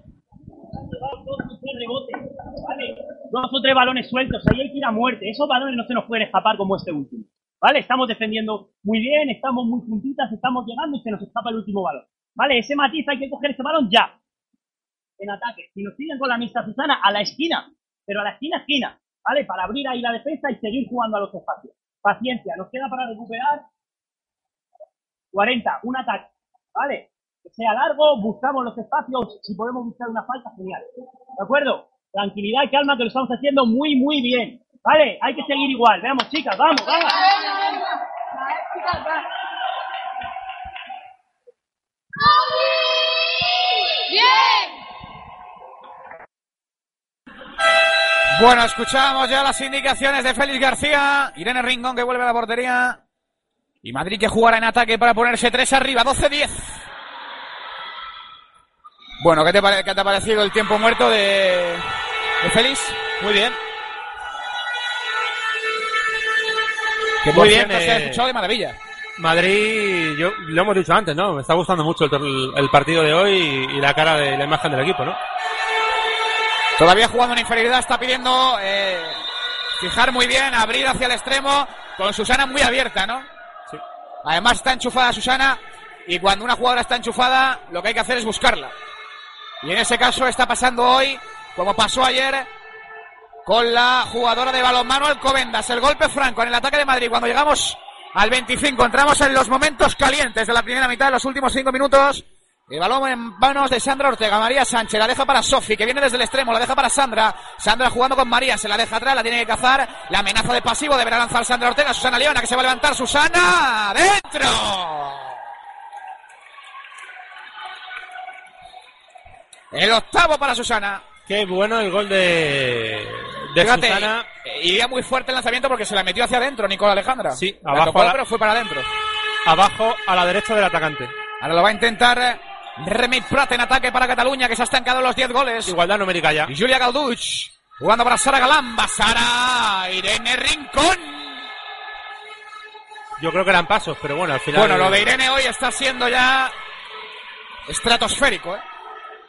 Dos o tres balones sueltos, ahí hay que ir a muerte. Esos balones no se nos pueden escapar como este último, ¿vale? Estamos defendiendo muy bien, estamos muy juntitas, estamos llegando y se nos escapa el último balón, ¿vale? Ese matiz hay que coger ese balón ya, en ataque. Si nos siguen con la mixta Susana, a la esquina, pero a la esquina, esquina, ¿vale? Para abrir ahí la defensa y seguir jugando a los espacios. Paciencia, nos queda para recuperar 40, un ataque, ¿vale? Que sea largo, buscamos los espacios, si podemos buscar una falta, genial. ¿De acuerdo? Tranquilidad y calma que lo estamos haciendo muy, muy bien. ¿Vale? Hay que seguir igual. Veamos, chicas, vamos, vamos. Bueno, escuchamos ya las indicaciones de Félix García. Irene Rincón que vuelve a la portería. Y Madrid que jugará en ataque para ponerse tres arriba, 12-10. Bueno, ¿qué te, qué te ha parecido el tiempo muerto de, de Félix? Muy bien. Que Muy bien, cierto, se ha eh, escuchado de maravilla. Madrid, yo lo hemos dicho antes, ¿no? Me está gustando mucho el, el partido de hoy y, y la cara de la imagen del equipo, ¿no? Todavía jugando en inferioridad, está pidiendo eh, fijar muy bien, abrir hacia el extremo, con Susana muy abierta, ¿no? Sí. Además está enchufada Susana y cuando una jugadora está enchufada, lo que hay que hacer es buscarla. Y en ese caso está pasando hoy, como pasó ayer, con la jugadora de balonmano Alcobendas. El golpe franco en el ataque de Madrid. Cuando llegamos al 25, entramos en los momentos calientes de la primera mitad, en los últimos cinco minutos. El balón en manos de Sandra Ortega. María Sánchez la deja para Sofi, que viene desde el extremo. La deja para Sandra. Sandra jugando con María. Se la deja atrás. La tiene que cazar. La amenaza de pasivo. Deberá lanzar Sandra Ortega. Susana Leona, que se va a levantar. Susana. ¡Dentro! El octavo para Susana. Qué bueno el gol de, de Fíjate, Susana. eh, iría muy fuerte el lanzamiento porque se la metió hacia adentro Nicola Alejandra. Sí, La abajo tocó, a la- pero fue para adentro. Abajo a la derecha del atacante. Ahora lo va a intentar Remy Prat en ataque para Cataluña, que se ha estancado en los 10 goles. Igualdad numérica ya. Y Julia Galduch jugando para Sara Galamba. Sara Irene Rincón. Yo creo que eran pasos, pero bueno, al final. Bueno, lo de Irene hoy está siendo ya estratosférico. ¿eh?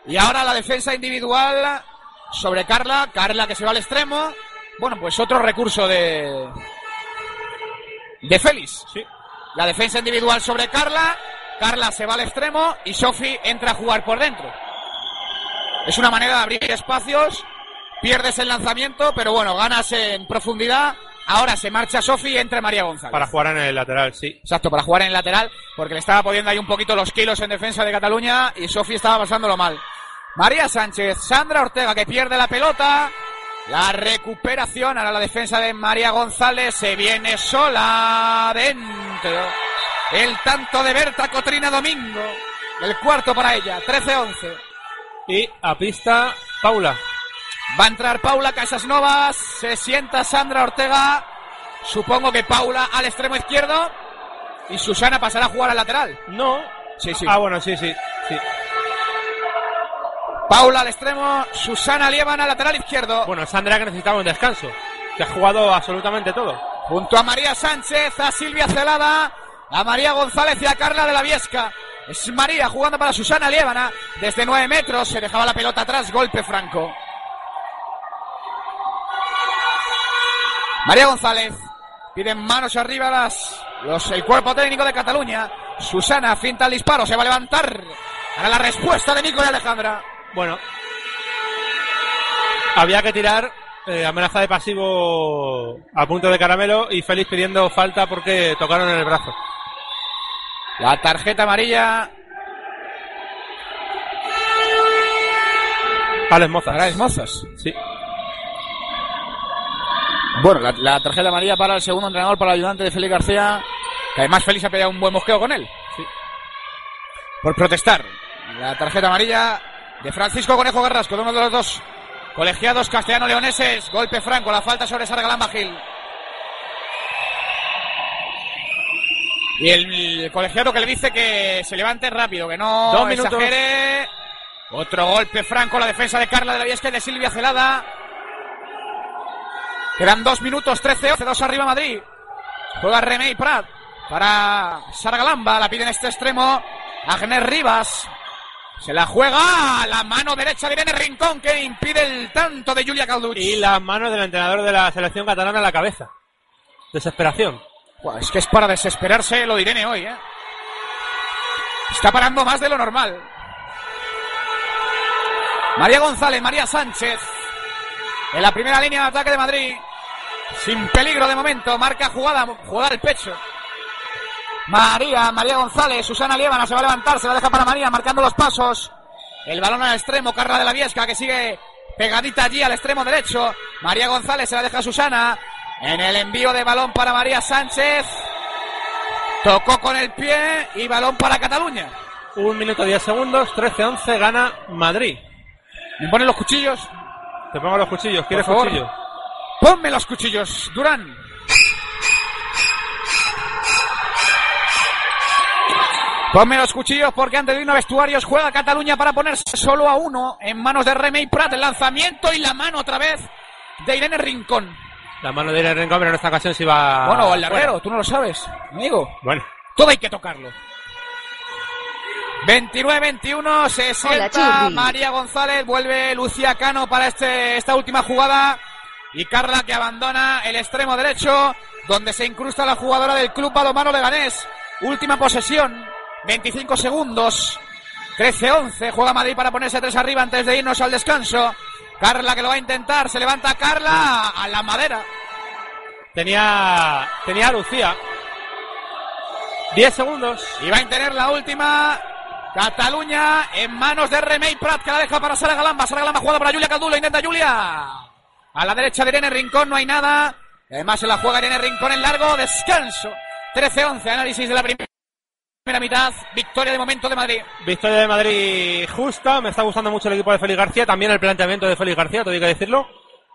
Y ahora la defensa individual sobre Carla. Carla que se va al extremo. Bueno, pues otro recurso de. de Félix. Sí. La defensa individual sobre Carla. Carla se va al extremo y Sofi entra a jugar por dentro. Es una manera de abrir espacios. Pierdes el lanzamiento, pero bueno, ganas en profundidad. Ahora se marcha Sofi y entra María González. Para jugar en el lateral, sí. Exacto, para jugar en el lateral, porque le estaba poniendo ahí un poquito los kilos en defensa de Cataluña y Sofi estaba pasándolo mal. María Sánchez, Sandra Ortega que pierde la pelota. La recuperación, ahora la defensa de María González se viene sola dentro. El tanto de Berta Cotrina Domingo. El cuarto para ella, 13-11. Y a pista, Paula. Va a entrar Paula Casasnovas, se sienta Sandra Ortega, supongo que Paula al extremo izquierdo y Susana pasará a jugar al lateral. No. Sí, sí. Ah, bueno, sí, sí. sí. Paula al extremo, Susana Lieban al lateral izquierdo. Bueno, Sandra que necesitaba un descanso. Que ha jugado absolutamente todo. Junto a María Sánchez, a Silvia Celada a María González y a Carla de la Viesca. Es María jugando para Susana Liébana. Desde 9 metros se dejaba la pelota atrás. Golpe franco. María González. Piden manos arriba las, los, el cuerpo técnico de Cataluña. Susana finta el disparo. Se va a levantar. Para la respuesta de Nico y Alejandra. Bueno. Había que tirar eh, amenaza de pasivo a punto de caramelo y Félix pidiendo falta porque tocaron en el brazo. La tarjeta amarilla Alex Mozas. para Esmozas. Sí. Bueno, la, la tarjeta amarilla para el segundo entrenador, para el ayudante de Félix García, que además Félix ha peleado un buen mosqueo con él. Sí. Por protestar. La tarjeta amarilla de Francisco Conejo Garrasco, de uno de los dos colegiados castellano-leoneses. Golpe franco, la falta sobre Sargalamba Gil. Y el, colegiado que le dice que se levante rápido, que no Dos minutos. Otro golpe franco, la defensa de Carla de la Viesca y de Silvia Celada. Quedan dos minutos, 13, 11, dos arriba Madrid. Juega Remey Prat para Sargalamba, la pide en este extremo. Agnes Rivas. Se la juega la mano derecha de Irene Rincón que impide el tanto de Julia Calduch. Y las manos del entrenador de la selección catalana en la cabeza. Desesperación. Es que es para desesperarse lo de Irene hoy, ¿eh? Está parando más de lo normal. María González, María Sánchez. En la primera línea de ataque de Madrid. Sin peligro de momento. Marca jugada, jugada al pecho. María, María González, Susana Liébana se va a levantar, se la deja para María, marcando los pasos. El balón al extremo, Carla de la Viesca que sigue pegadita allí al extremo derecho. María González se la deja a Susana. En el envío de balón para María Sánchez. Tocó con el pie y balón para Cataluña. Un minuto diez segundos, 13-11, gana Madrid. ¿Me ponen los cuchillos? Te pongo los cuchillos, ¿quieres Por favor. cuchillo? Ponme los cuchillos, Durán. Ponme los cuchillos porque antes de irnos a vestuarios juega Cataluña para ponerse solo a uno en manos de Remey Prat. El lanzamiento y la mano otra vez de Irene Rincón. La mano de Irene Rincón, pero en esta ocasión se va. bueno, el larguero, tú no lo sabes, amigo. Bueno, Todo hay que tocarlo. 29-21, se sienta. María González, vuelve Lucía Cano para este, esta última jugada y Carla que abandona el extremo derecho donde se incrusta la jugadora del Club Balomano Leganés. Última posesión, 25 segundos, 13-11, juega Madrid para ponerse tres arriba antes de irnos al descanso. Carla que lo va a intentar, se levanta Carla a la madera. tenía. Tenía Lucía. 10 segundos. Y va a tener la última. Cataluña en manos de Remey Prat que la deja para Sara Galamba. Sara Galamba jugada para Julia Caldulo. Intenta Julia. A la derecha de Irene Rincón no hay nada. Además se la juega Irene Rincón en largo. Descanso. 13-11. Análisis de la primera mitad. Victoria de momento de Madrid. Victoria de Madrid justa. Me está gustando mucho el equipo de Félix García. También el planteamiento de Félix García, tengo que decirlo.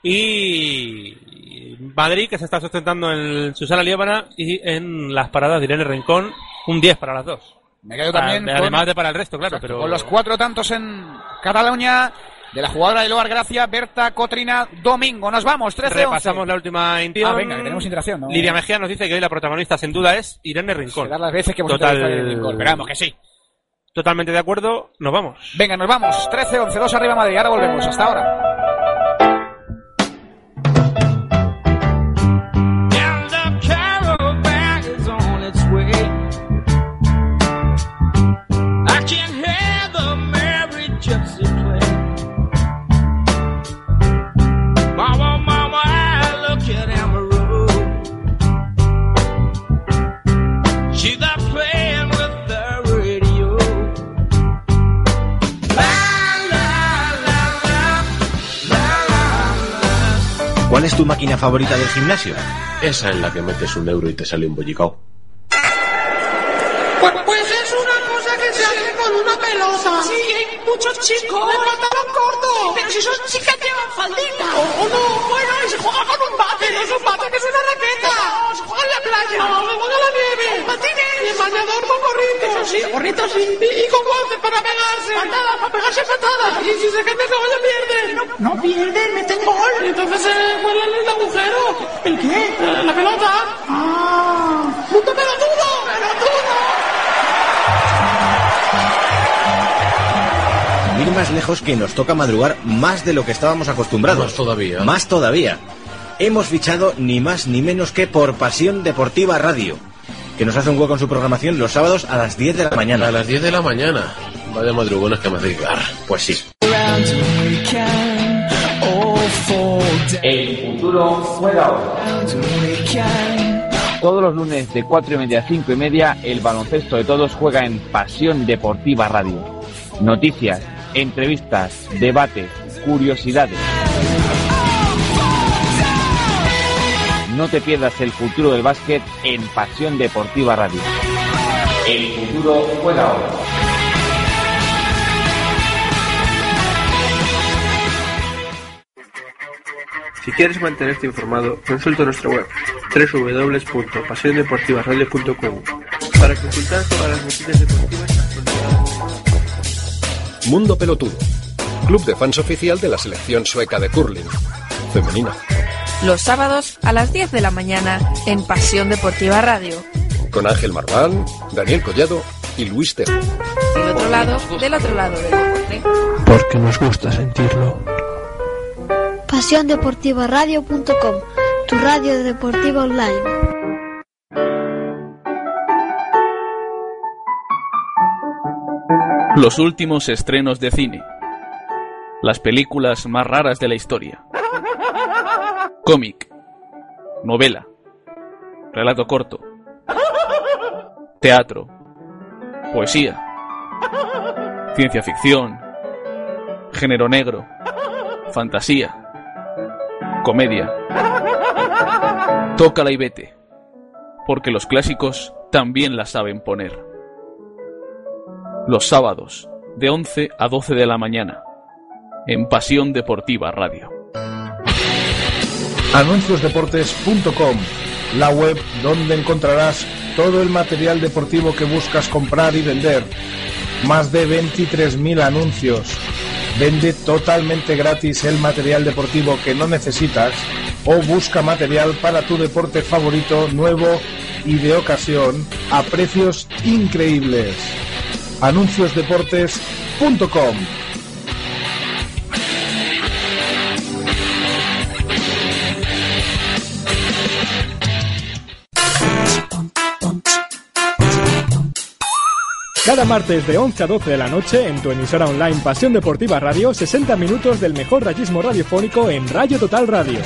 Y Madrid que se está sustentando en Susana Liébana y en las paradas de Irene Rincón. Un 10 para las dos. Me quedo también Ah, con- Además de para el resto, claro. Exacto, pero Con los cuatro tantos en Cataluña de la jugadora de Loar Gracia, Berta Cotrina Domingo. Nos vamos, 13 Repasamos la última interacción. Ah, venga, que tenemos interacción, ¿no? Lidia Mejía nos dice que hoy la protagonista sin duda es Irene Rincón. Dar las veces que hemos Total- Irene Rincón, pero vamos, que sí. Totalmente de acuerdo, nos vamos. Venga, nos vamos. 13-11, 2 arriba Madrid. Ahora volvemos. Hasta ahora. ¿Cuál es tu máquina favorita del gimnasio? Esa en la que metes un euro y te sale un bollicao. Se una pelota. Sí, hay muchos chicos de pantalón corto. Pero si son chicas llevan faldita. O, o no, bueno, y se juega con un bate. No es un bate, que es una raqueta. No, se juega en la playa. No, se juega en la nieve. Patines. Y el bañador con gorrito. Eso sí, gorrito sí. Y, con guantes para pegarse. Patadas, para pegarse patadas. Y si se cae el caballo pierden. No, no pierden, meten gol. Y entonces, eh, ¿cuál es el agujero? ¿El qué? Eh, La pelota. Ah. ¡Punto pelotudo! ¡Pelotudo! Más lejos que nos toca madrugar más de lo que estábamos acostumbrados. Más todavía. Más todavía. Hemos fichado ni más ni menos que por Pasión Deportiva Radio, que nos hace un hueco en su programación los sábados a las 10 de la mañana. A las 10 de la mañana. Vaya madrugones que me hacéis dar. Pues sí. El futuro juega ahora. Todos los lunes de 4 y media a 5 y media, el baloncesto de todos juega en Pasión Deportiva Radio. Noticias, entrevistas, debates, curiosidades. No te pierdas el futuro del básquet en Pasión Deportiva Radio. El futuro juega ahora. Si quieres mantenerte informado, consulta nuestra web www.pasiondeportivaradio.com para consultar todas las noticias deportivas Mundo Pelotudo, club de fans oficial de la selección sueca de curling, femenina. Los sábados a las 10 de la mañana en Pasión Deportiva Radio. Con Ángel Marván, Daniel Collado y Luis Teo. Del otro lado, del otro lado del deporte. Porque nos gusta sentirlo. PasiónDeportivaRadio.com, tu radio deportiva online. Los últimos estrenos de cine. Las películas más raras de la historia. Cómic. Novela. Relato corto. Teatro. Poesía. Ciencia ficción. Género negro. Fantasía. Comedia. Tócala y vete. Porque los clásicos también la saben poner. Los sábados, de 11 a 12 de la mañana. En Pasión Deportiva Radio. Anunciosdeportes.com, la web donde encontrarás todo el material deportivo que buscas comprar y vender. Más de 23.000 anuncios. Vende totalmente gratis el material deportivo que no necesitas o busca material para tu deporte favorito nuevo y de ocasión a precios increíbles. Anunciosdeportes.com Cada martes de 11 a 12 de la noche en tu emisora online Pasión Deportiva Radio, 60 minutos del mejor rayismo radiofónico en Rayo Total Radio.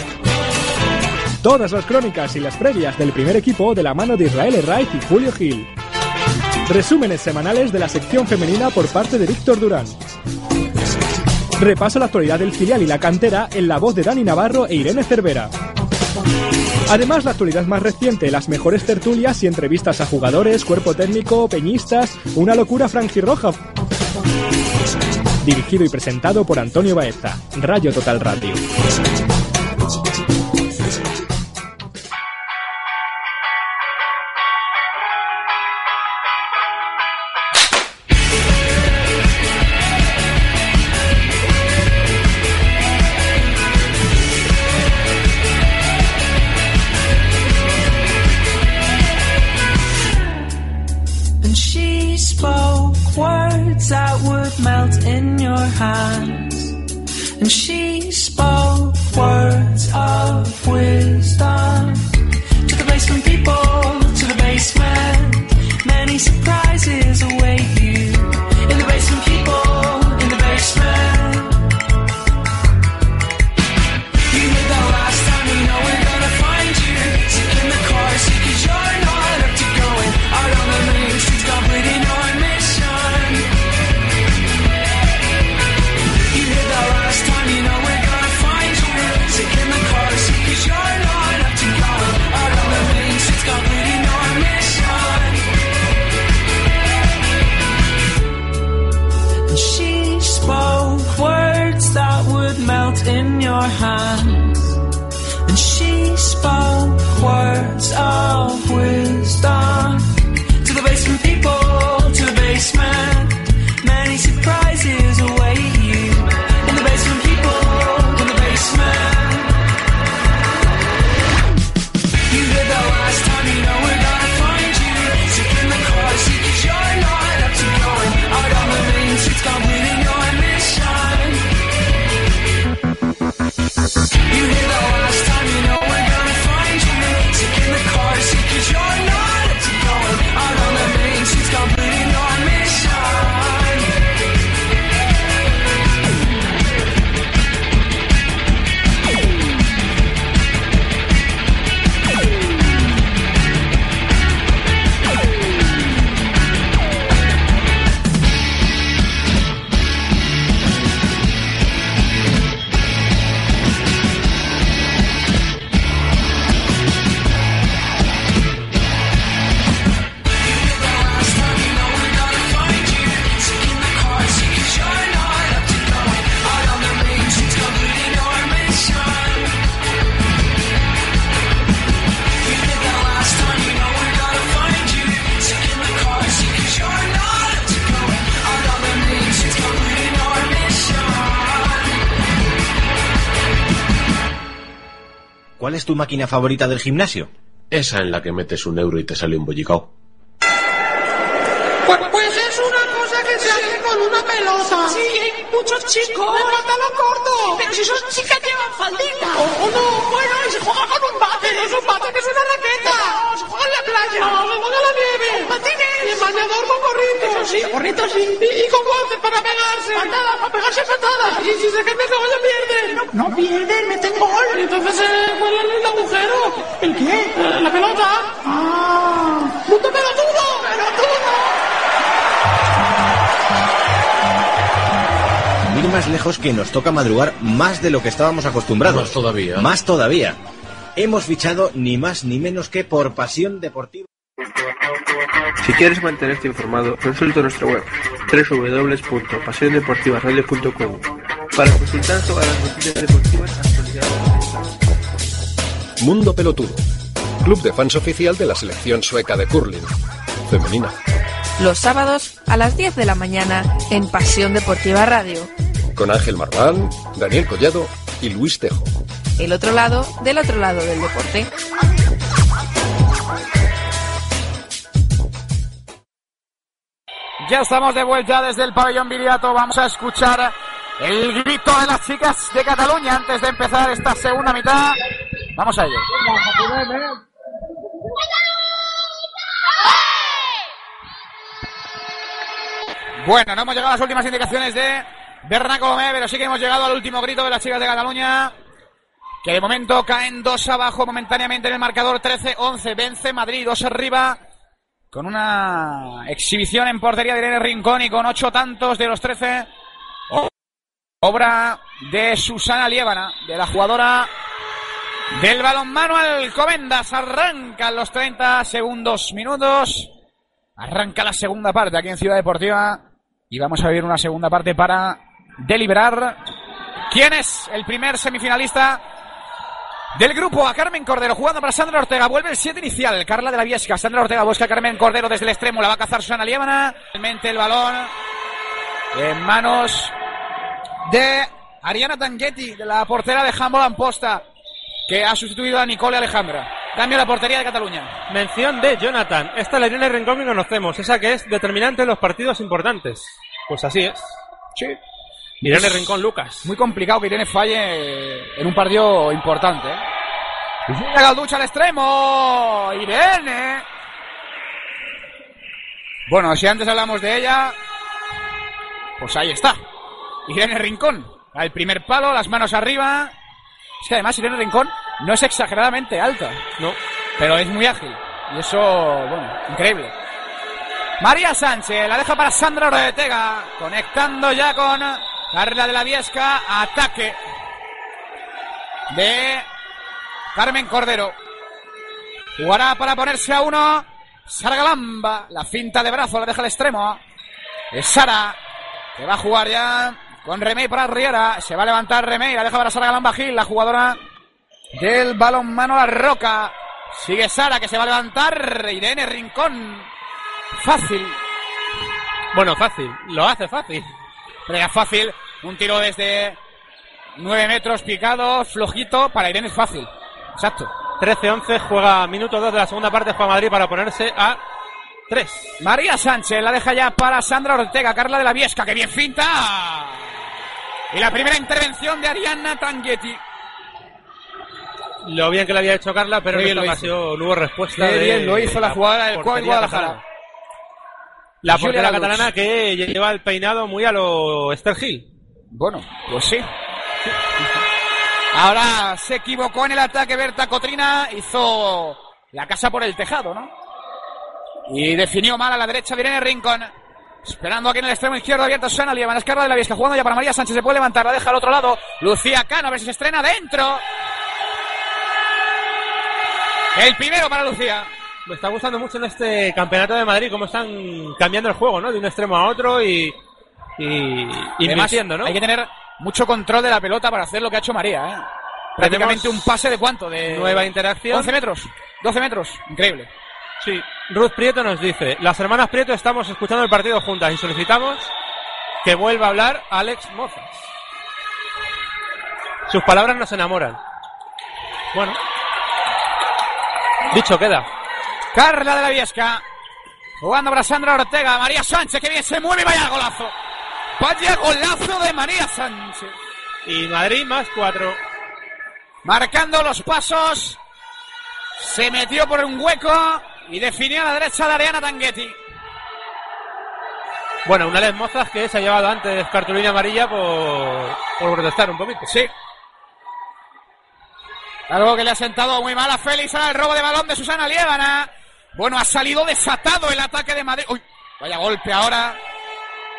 Todas las crónicas y las previas del primer equipo de la mano de Israel Herraiz y Julio Gil. Resúmenes semanales de la sección femenina por parte de Víctor Durán. Repaso la actualidad del filial y la cantera en la voz de Dani Navarro e Irene Cervera. Además, la actualidad más reciente, las mejores tertulias y entrevistas a jugadores, cuerpo técnico, peñistas, una locura franjirroja. Dirigido y presentado por Antonio Baeza, Rayo Total Radio. Melt in your hands. And she spoke tu máquina favorita del gimnasio? Esa en la que metes un euro y te sale un bollicao. Pues, pues es una cosa que se hace con una pelota. Sí, hay muchos chicos de pantalón corto. Pero si son chicas llevan faldita. O, o no, bueno, y se juega con un bate. No es un bate, que es una raqueta. No, se juega en la playa. No, se juega en la nieve. En patines. Y en bañador con gorritos. Eso sí, gorritos sí. Y, y con guantes para pegarse. Patadas, para pegarse patadas. Y si se caen de caballo pierden. No, no pierden, meten gol. Y entonces eh, el agujero. ¿El qué? La pelota. Ah. ¡Punto pelotudo! ¡Pelotudo! Ir más lejos que nos toca madrugar más de lo que estábamos acostumbrados. Más todavía. Más todavía. Hemos fichado ni más ni menos que por pasión deportiva. Si quieres mantenerte informado, consulta nuestra web www.pasiondeportivaradio.com para consultar todas las noticias deportivas. Mundo Pelotudo. Club de fans oficial de la selección sueca de curling. Femenina. Los sábados a las 10 de la mañana en Pasión Deportiva Radio. Con Ángel Marván, Daniel Collado y Luis Tejo. El otro lado del otro lado del deporte. Ya estamos de vuelta desde el pabellón Viriato. Vamos a escuchar el grito de las chicas de Cataluña antes de empezar esta segunda mitad. Vamos a ello. Bueno, no hemos llegado a las últimas indicaciones de Bernat Colomé, pero sí que hemos llegado al último grito de las chicas de Cataluña. Que de momento caen dos abajo momentáneamente en el marcador 13-11. Vence Madrid, dos arriba. Con una exhibición en portería de Irene Rincón y con ocho tantos de los 13. O- Obra de Susana Liébana, de la jugadora del balonmano Alcobendas. Arrancan los 30 segundos minutos. Arranca la segunda parte aquí en Ciudad Deportiva. Y vamos a vivir una segunda parte para deliberar quién es el primer semifinalista del grupo. A Carmen Cordero jugando para Sandra Ortega. Vuelve el 7 inicial. Carla de la Viesca. Sandra Ortega busca a Carmen Cordero desde el extremo. La va a cazar Susana Liébana. Finalmente el balón en manos de Ariana Tanghetti, de la portera de Handball Amposta, que ha sustituido a Nicole Alejandra. Cambio la portería de Cataluña. Mención de Jonathan. Esta es la Irene Rincón que conocemos, esa que es determinante en los partidos importantes. Pues así es. Sí. Irene Es Rincón Lucas. Muy complicado que Irene falle en un partido importante. ¿eh? Galducha al extremo. Irene. Bueno, si antes hablamos de ella, pues ahí está. Irene Rincón. Al primer palo, las manos arriba. Es que además Irene Rincón no es exageradamente alta. No. Pero es muy ágil. Y eso, bueno, increíble. María Sánchez la deja para Sandra Ortega. Conectando ya con Carla de la Viesca. Ataque de Carmen Cordero. Jugará para ponerse a uno. Sara Galamba. La finta de brazo la deja al extremo. Es Sara. Que va a jugar ya con Remey para Riera. Se va a levantar Remey. La deja para Sara Gil. La jugadora del balón mano La Roca. Sigue Sara que se va a levantar. Irene Rincón. Fácil. Bueno, fácil. Lo hace fácil. Pero ya fácil. Un tiro desde 9 metros picado, flojito. Para Irene es fácil. Exacto. 13-11 juega minuto 2 de la segunda parte juega Madrid para ponerse a 3. María Sánchez la deja ya para Sandra Ortega. Carla de la Viesca, que bien finta. Y la primera intervención de Ariana Tanghetti. Lo bien que le había hecho Carla, pero bien lo ocasión no hubo respuesta. Qué de bien lo hizo la jugada del Cuau Guadalajara. catalana. La portera catalana que lleva el peinado muy a lo Esther Gil. Bueno, pues sí. Ahora se equivocó en el ataque Berta Cotrina, hizo la casa por el tejado, ¿no? Y definió mal a la derecha de Irene Rincón. Esperando aquí en el extremo izquierdo abierto Susana Lieban, Escarra de la Viesca, jugando ya para María Sánchez, se puede levantar, la deja al otro lado. Lucía Cano, a ver si se estrena dentro. El primero para Lucía. Me está gustando mucho en este campeonato de Madrid cómo están cambiando el juego, ¿no? De un extremo a otro y. Y. Invirtiendo, ¿no? Hay que tener mucho control de la pelota para hacer lo que ha hecho María, ¿eh? Prácticamente un pase de cuánto? De Nueva interacción. 11 metros. 12 metros. Increíble. Sí. Ruth Prieto nos dice: Las hermanas Prieto estamos escuchando el partido juntas y solicitamos que vuelva a hablar Alex Mozas. Sus palabras nos enamoran. Bueno, Dicho queda. Carla de la Viesca. Jugando para Sandra Ortega. María Sánchez, que bien se mueve y vaya golazo. Vaya golazo de María Sánchez. Y Madrid más cuatro. Marcando los pasos. Se metió por un hueco y definió a la derecha de Ariana Tanguetti. Bueno, una Les Mozas que se ha llevado antes cartulina amarilla por, por protestar un poquito. Sí. Algo que le ha sentado muy mal a Félix al robo de balón de Susana Liébana. Bueno, ha salido desatado el ataque de Madrid. Uy, vaya golpe ahora.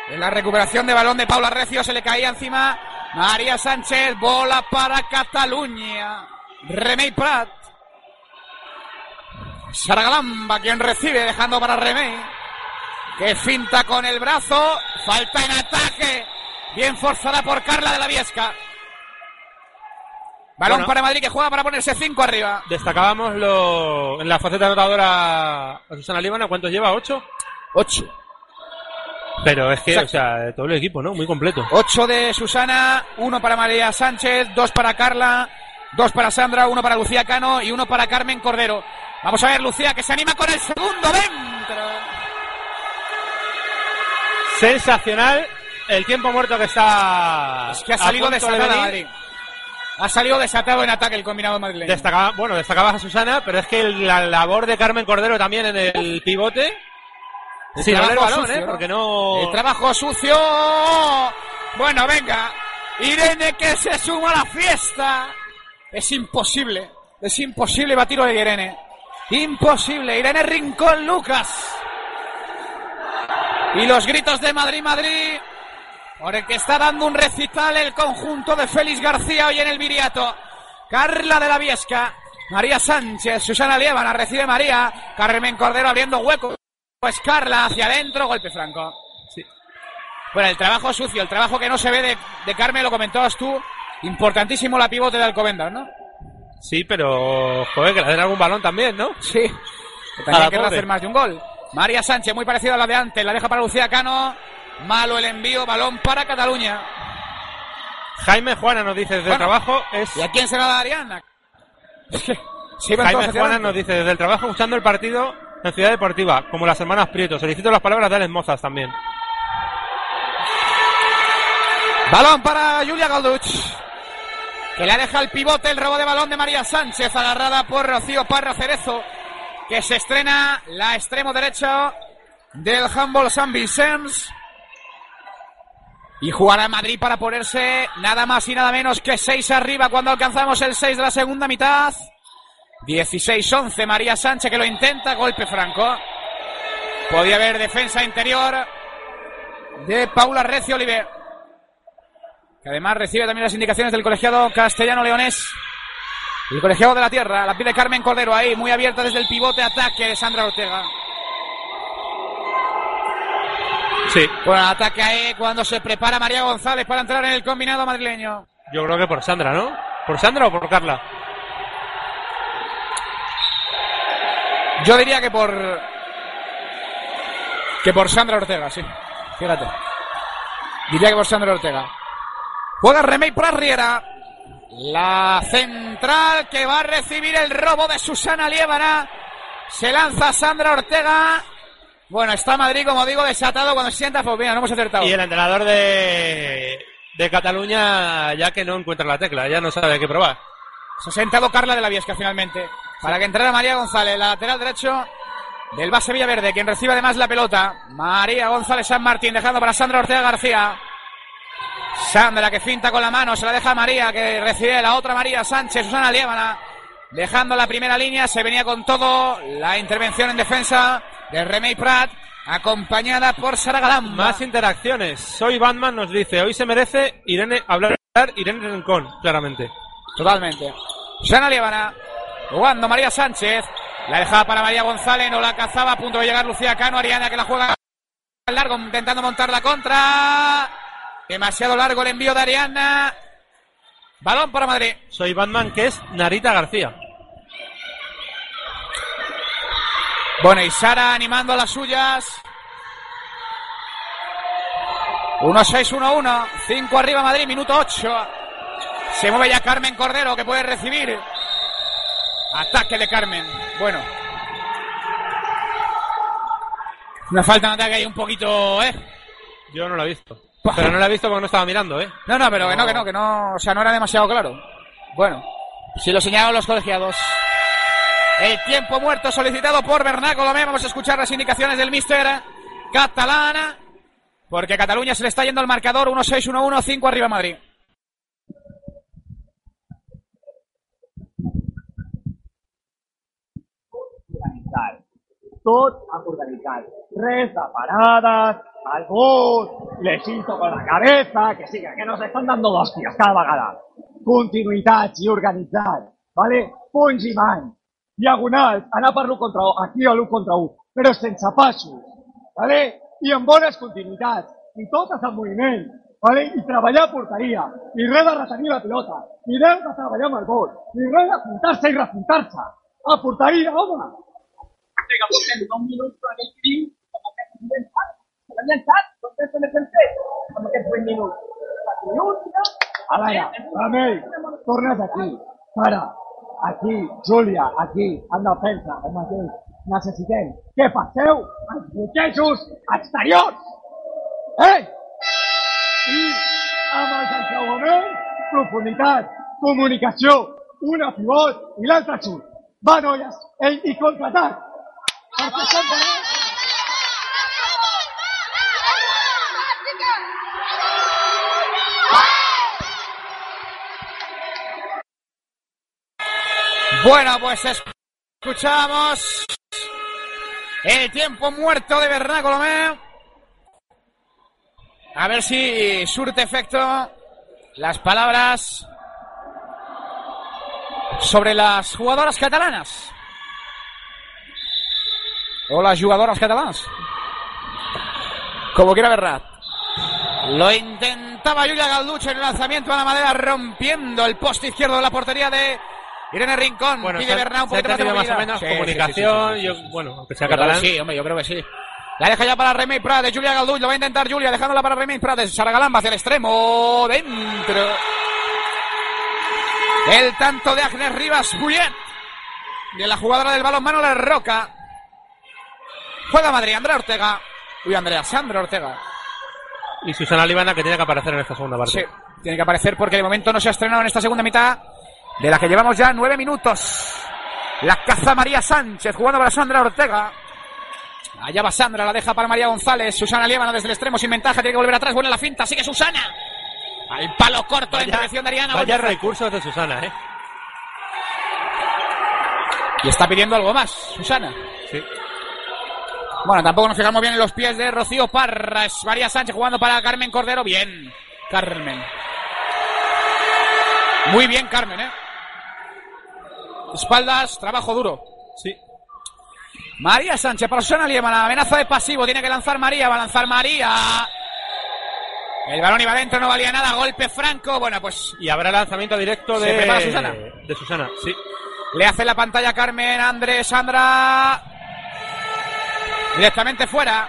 En la recuperación de balón de Paula Recio se le caía encima María Sánchez. Bola para Cataluña. Remey Prat. Saragalamba quien recibe dejando para Remey. Que finta con el brazo. Falta en ataque. Bien forzada por Carla de la Viesca. Balón Bueno. para Madrid que juega para ponerse 5 arriba. Destacábamos lo, en la faceta anotadora a Susana Líbana. ¿Cuántos lleva? ¿Ocho? 8. Pero es que, Exacto. o sea, todo el equipo, ¿no? Muy completo. 8 de Susana, 1 para María Sánchez, 2 para Carla, 2 para Sandra, 1 para Lucía Cano y 1 para Carmen Cordero. Vamos a ver Lucía que se anima con el segundo dentro. Sensacional el tiempo muerto que está. Es que ha salido a punto de desatada venir. Madrid. Ha salido desatado en ataque el combinado madrileño. Destacaba, bueno, destacabas a Susana, pero es que la labor de Carmen Cordero también en el pivote. El sin balón, sucio, ¿eh? ¿no? Porque no. El trabajo sucio. Bueno, venga. Irene que se suma a la fiesta. Es imposible. Es imposible batir de Irene. Imposible. Irene Rincón Lucas. Y los gritos de Madrid, Madrid. Por el que está dando un recital el conjunto de Félix García hoy en el Viriato. Carla de la Viesca. María Sánchez. Susana Liébana. Recibe María. Carmen Cordero abriendo hueco. Pues Carla hacia adentro. Golpe franco. Bueno, el trabajo sucio, el trabajo que no se ve de, de Carmen, lo comentabas tú. Importantísimo la pivote de Alcobendas, ¿no? Sí, pero. Joder, que le den algún balón también, ¿no? Sí. Que también querrá hacer más de un gol. María Sánchez, muy parecida a la de antes, la deja para Lucía Cano. Malo el envío, balón para Cataluña. Jaime Juana nos dice desde el trabajo. Es... ¿Y a quién se la da Ariana? Es que se iban Jaime Juana nos dice desde el trabajo escuchando el partido en Ciudad Deportiva, como las hermanas Prieto. Solicito las palabras de Alex Mozas también. Balón para Julia Galduch. Que le deja el pivote el robo de balón de María Sánchez, agarrada por Rocío Parra Cerezo. Que se estrena la extremo derecho del handball San Vicens. Y jugará en Madrid para ponerse nada más y nada menos que 6 arriba cuando alcanzamos el 6 de la segunda mitad. 16-11 María Sánchez que lo intenta, golpe franco. Podía haber defensa interior de Paula Recio Oliver que además recibe también las indicaciones del colegiado castellano-leonés. El colegiado de la tierra, la pide Carmen Cordero ahí, muy abierta desde el pivote ataque de Sandra Ortega. Sí. Bueno, ataque ahí cuando se prepara María González para entrar en el combinado madrileño. Yo creo que por Sandra, ¿no? ¿Por Sandra o por Carla? Yo diría que por. que por Sandra Ortega, sí. Fíjate. Diría que por Sandra Ortega. Juega Remey para Riera. La central que va a recibir el robo de Susana Liébana. Se lanza Sandra Ortega. Bueno, está Madrid, como digo, desatado cuando se sienta. Pues bien, no hemos acertado. Y el entrenador de, de Cataluña, ya que no encuentra la tecla, ya no sabe qué probar. Se ha sentado Carla de la Viesca finalmente. Para que entrara María González, la lateral derecho del base Villaverde, quien recibe además la pelota. María González San Martín, dejando para Sandra Ortega García. Sandra que finta con la mano, se la deja a María, que recibe la otra María Sánchez, Susana Liébana. Dejando la primera línea, se venía con todo la intervención en defensa de Remey Prat, acompañada por Sara Galán. Más interacciones. Soy Batman nos dice, hoy se merece Irene hablar Irene Rincón, claramente. Totalmente. Susana Liébana, jugando María Sánchez, la dejaba para María González, no la cazaba, a punto de llegar Lucía Cano, Ariana que la juega al largo, intentando montar la contra. Demasiado largo el envío de Ariana. Balón para Madrid. Soy Batman, que es Narita García. Bueno, y Sara animando a las suyas. 1-6-1-1. 5 arriba Madrid, minuto 8. Se mueve ya Carmen Cordero que puede recibir. Ataque de Carmen. Bueno. Una falta de ataque ahí un poquito, ¿eh? Yo no lo he visto. Pero no lo he visto porque no estaba mirando, ¿eh? No, no, pero que no, que no, que no, o sea, no era demasiado claro. Bueno, si lo señalaron los colegiados. El tiempo muerto solicitado por Bernat Colomé. Vamos a escuchar las indicaciones del mister catalana. Porque a Cataluña se le está yendo el marcador 1-6, 1-1, 5 arriba Madrid. Tot organitzar. Res de parades, albús, les con la cabeza, que sí, que nos están dando hostias cada vegada. Continuïtat i organitzar, ¿vale? Punys i anar per l'1 contra 1, aquí a l'1 contra 1, però sense passos, ¿vale? I amb bones continuïtats, i totes en moviment, ¿vale? I treballar porteria, i res de retenir la pilota, i res de treballar gol, i res de puntar-se i repuntar-se. A porteria, home! Llançat, se l'han llançat, doncs què se n'ha fet amb aquests 20 minuts? A veure, Ramel, tornes aquí. Para, aquí, Júlia, aquí, en defensa, el mateix. Necessitem que passeu els bloquejos exteriors. Eh? I amb els encreuaments, profunditat, comunicació, una pivot i l'altre xut. Va, noies, ell i contraatac. Perquè estem Bueno, pues escuchamos el tiempo muerto de Bernat Colomé. A ver si surte efecto las palabras sobre las jugadoras catalanas. O las jugadoras catalanas. Como quiera Bernat. Lo intentaba Julia Galducho en el lanzamiento a la madera, rompiendo el poste izquierdo de la portería de Irene Rincón. Bueno, Pide Bernat un poquito más de más o menos Sí, comunicación, sí, sí, yo- bueno, aunque sea Yo catalán. Sí, hombre, yo creo que sí. La deja ya para Remey Prades, Julia Galduch, lo va a intentar Julia, dejándola para Remey Prades, Sara Galamba hacia el extremo, dentro. El tanto de Agnes Rivas Bullet, de la jugadora del balonmano La Roca. Juega Madrid, Andrea Ortega. Uy, Andrea, Sandra Ortega. Y Susana Libana que tiene que aparecer en esta segunda parte. Sí, tiene que aparecer porque de momento no se ha estrenado en esta segunda mitad, de la que llevamos ya nueve minutos. La caza María Sánchez jugando para Sandra Ortega. Allá va Sandra, la deja para María González. Susana Liébana desde el extremo sin ventaja, tiene que volver atrás. Buena la finta, sigue Susana. Al palo corto, la intervención de Ariana. Vaya recursos de Susana, ¿eh? Y está pidiendo algo más, Susana. Sí. Bueno, tampoco nos fijamos bien en los pies de Rocío Parra. Es María Sánchez jugando para Carmen Cordero. Bien, Carmen. Muy bien, Carmen, ¿eh? Espaldas, trabajo duro. Sí. María Sánchez para Susana Liébana. Amenaza de pasivo. Tiene que lanzar María. Va a lanzar María. El balón iba dentro, no valía nada. Golpe franco. Bueno, pues Y habrá lanzamiento directo ¿Se de... prepara Susana? De Susana, sí. le hace la pantalla Carmen Andrés Sandra. Directamente fuera.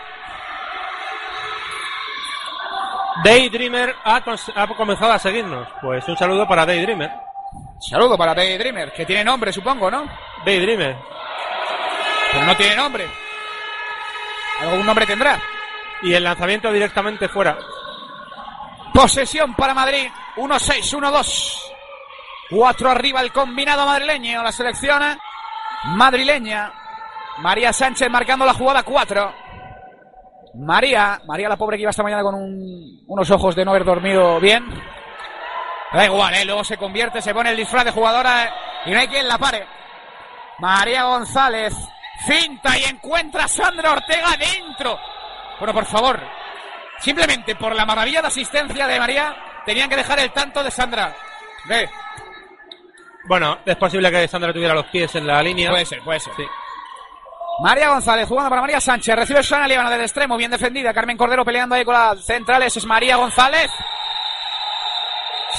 Daydreamer ha comenzado a seguirnos. Pues un saludo para Daydreamer. Saludo para Daydreamer, que tiene nombre, supongo, ¿no? Daydreamer. Pero no tiene nombre. Algún nombre tendrá. Y el lanzamiento directamente fuera. Posesión para Madrid. 1-6, 1-2. 4 arriba el combinado madrileño. La selección madrileña. María Sánchez marcando la jugada 4. María, María la pobre que iba esta mañana con un- unos ojos de no haber dormido bien. Da igual, ¿eh? luego se convierte, se pone el disfraz de jugadora eh, y no hay quien la pare. María González finta y encuentra a Sandra Ortega dentro. Bueno, por favor, simplemente por la maravilla de asistencia de María, tenían que dejar el tanto de Sandra. Ve, Bueno, es posible que Sandra tuviera los pies en la línea. puede ser, puede ser. Sí. María González jugando para María Sánchez. Recibe Susana Líbana del extremo, bien defendida. Carmen Cordero peleando ahí con las centrales. Es María González.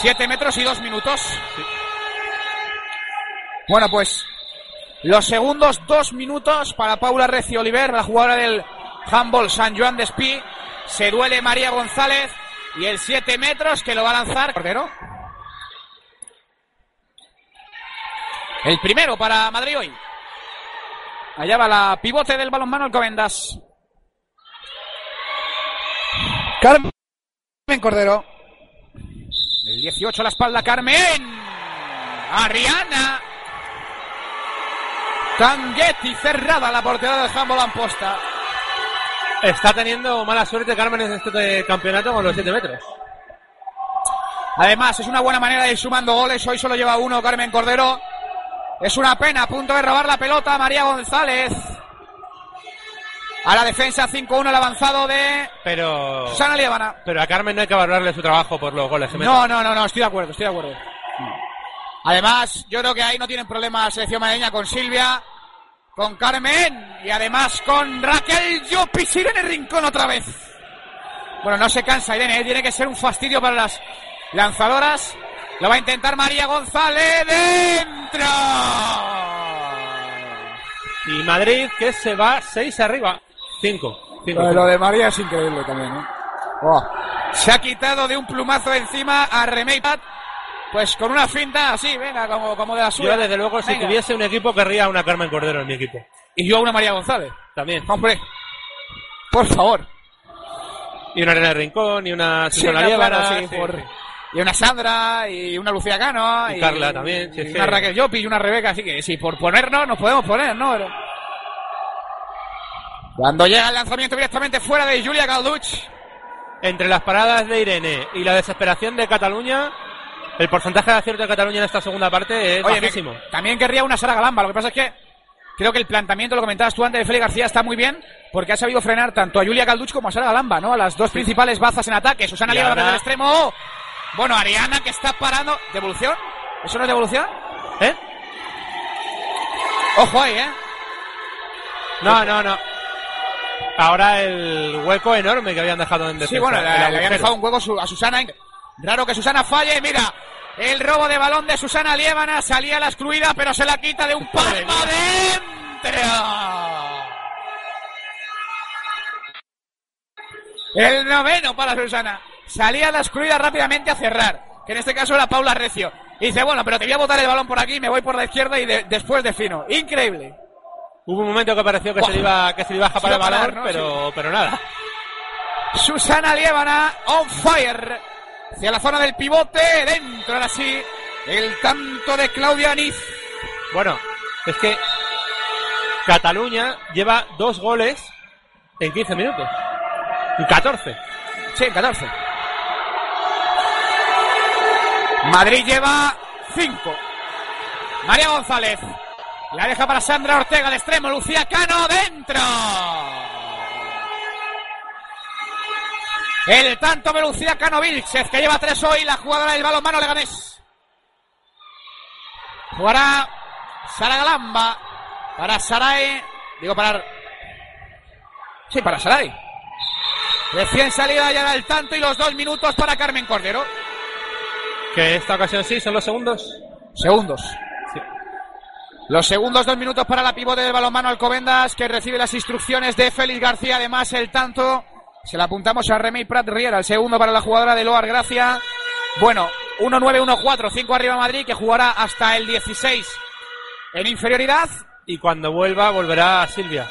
Siete metros y dos minutos. Bueno, pues los segundos dos minutos para Paula Recio Oliver, la jugadora del handball San Joan de Espí. Se duele María González y el siete metros que lo va a lanzar Cordero. El primero para Madrid hoy. Allá va la pivote del balonmano Alcobendas. Carmen Cordero. El 18 a la espalda, Carmen. Ariana. Tanguetti cerrada la portería del handball Amposta. Está teniendo mala suerte Carmen en este campeonato con los 7 metros. Además, es una buena manera de ir sumando goles. Hoy solo lleva uno Carmen Cordero. Es una pena, a punto de robar la pelota María González. A la defensa 5-1 el avanzado de Pero. Susana Liébana. Pero a Carmen no hay que valorarle su trabajo por los goles. que mete. No, no, no, no, estoy de acuerdo, estoy de acuerdo. Además, yo creo que ahí no tienen problema la selección madrileña con Silvia, con Carmen y además con Raquel Llopis, Irene Rincón otra vez. Bueno, no se cansa Irene, ¿eh? tiene que ser un fastidio para las lanzadoras. Lo va a intentar María González dentro. Y Madrid que se va 6 arriba. 5. Lo de María es increíble también, ¿eh? Oh. Se ha quitado de un plumazo encima a Remey Pat, pues con una finta así, venga, como, como de la suya. Yo, desde luego, si tuviese un equipo, querría a una Carmen Cordero en mi equipo. Y yo a una María González. También. Hombre, por favor. Y una Arena Rincón, y una Susana claro, sí, por- sí. Y una Sandra, y una Lucía Cano. Y Carla también, sí, y sí. una Raquel Llopi y una Rebeca, así que sí, por ponernos nos podemos poner, ¿no? Cuando llega el lanzamiento directamente fuera de Julia Galduch. Entre las paradas de Irene y la desesperación de Cataluña, el porcentaje de acierto de Cataluña en esta segunda parte es Oye, bajísimo. me- también querría una Sara Galamba. Lo que pasa es que creo que el planteamiento, lo comentabas tú antes de Félix García, está muy bien porque ha sabido frenar tanto a Julia Galduch como a Sara Galamba, ¿no? A las dos principales bazas en ataque. Susana Liébana ahora- desde el extremo. Bueno, Ariana que está parando. ¿Devolución? ¿Eso no es devolución? ¿Eh? Ojo ahí, ¿eh? No, no, no. Ahora el hueco enorme que habían dejado en defensa. Sí, bueno, le, le había agujero. dejado un hueco a Susana. Raro que Susana falle. Mira, el robo de balón de Susana Liébana salía a la excluida, pero se la quita de un palmo dentro. El noveno para Susana. Salía a la excluida rápidamente a cerrar. Que en este caso era Paula Recio. Y dice, bueno, pero te voy a botar el balón por aquí, me voy por la izquierda y de- después defino. Increíble. Hubo un momento que pareció que, se le iba, que se le iba a escapar el balón, ¿no? pero, pero nada. Susana Liébana on fire. Hacia la zona del pivote. Dentro ahora sí. El tanto de Claudia Niz. Bueno, es que Cataluña lleva dos goles en 15 minutos. Y 14. Sí, 14. Madrid lleva 5. María González. La deja para Sandra Ortega al extremo. Lucía Cano dentro. El tanto de Lucía Cano Vilches, que lleva tres hoy, la jugadora del balonmano Leganés. Jugará Sara Galamba para Saray. Digo, para. Sí, para Saray. Recién salida ya del tanto y los dos minutos para Carmen Cordero. Que esta ocasión sí, son los segundos. Segundos. Los segundos dos minutos para la pivote del balonmano Alcobendas que recibe las instrucciones de Félix García. Además, el tanto se la apuntamos a Remey Prat Riera. El segundo para la jugadora de Loar Gracia. Bueno, 1-9-1-4, 5 arriba Madrid que jugará hasta el 16 en inferioridad. Y cuando vuelva, volverá Silvia.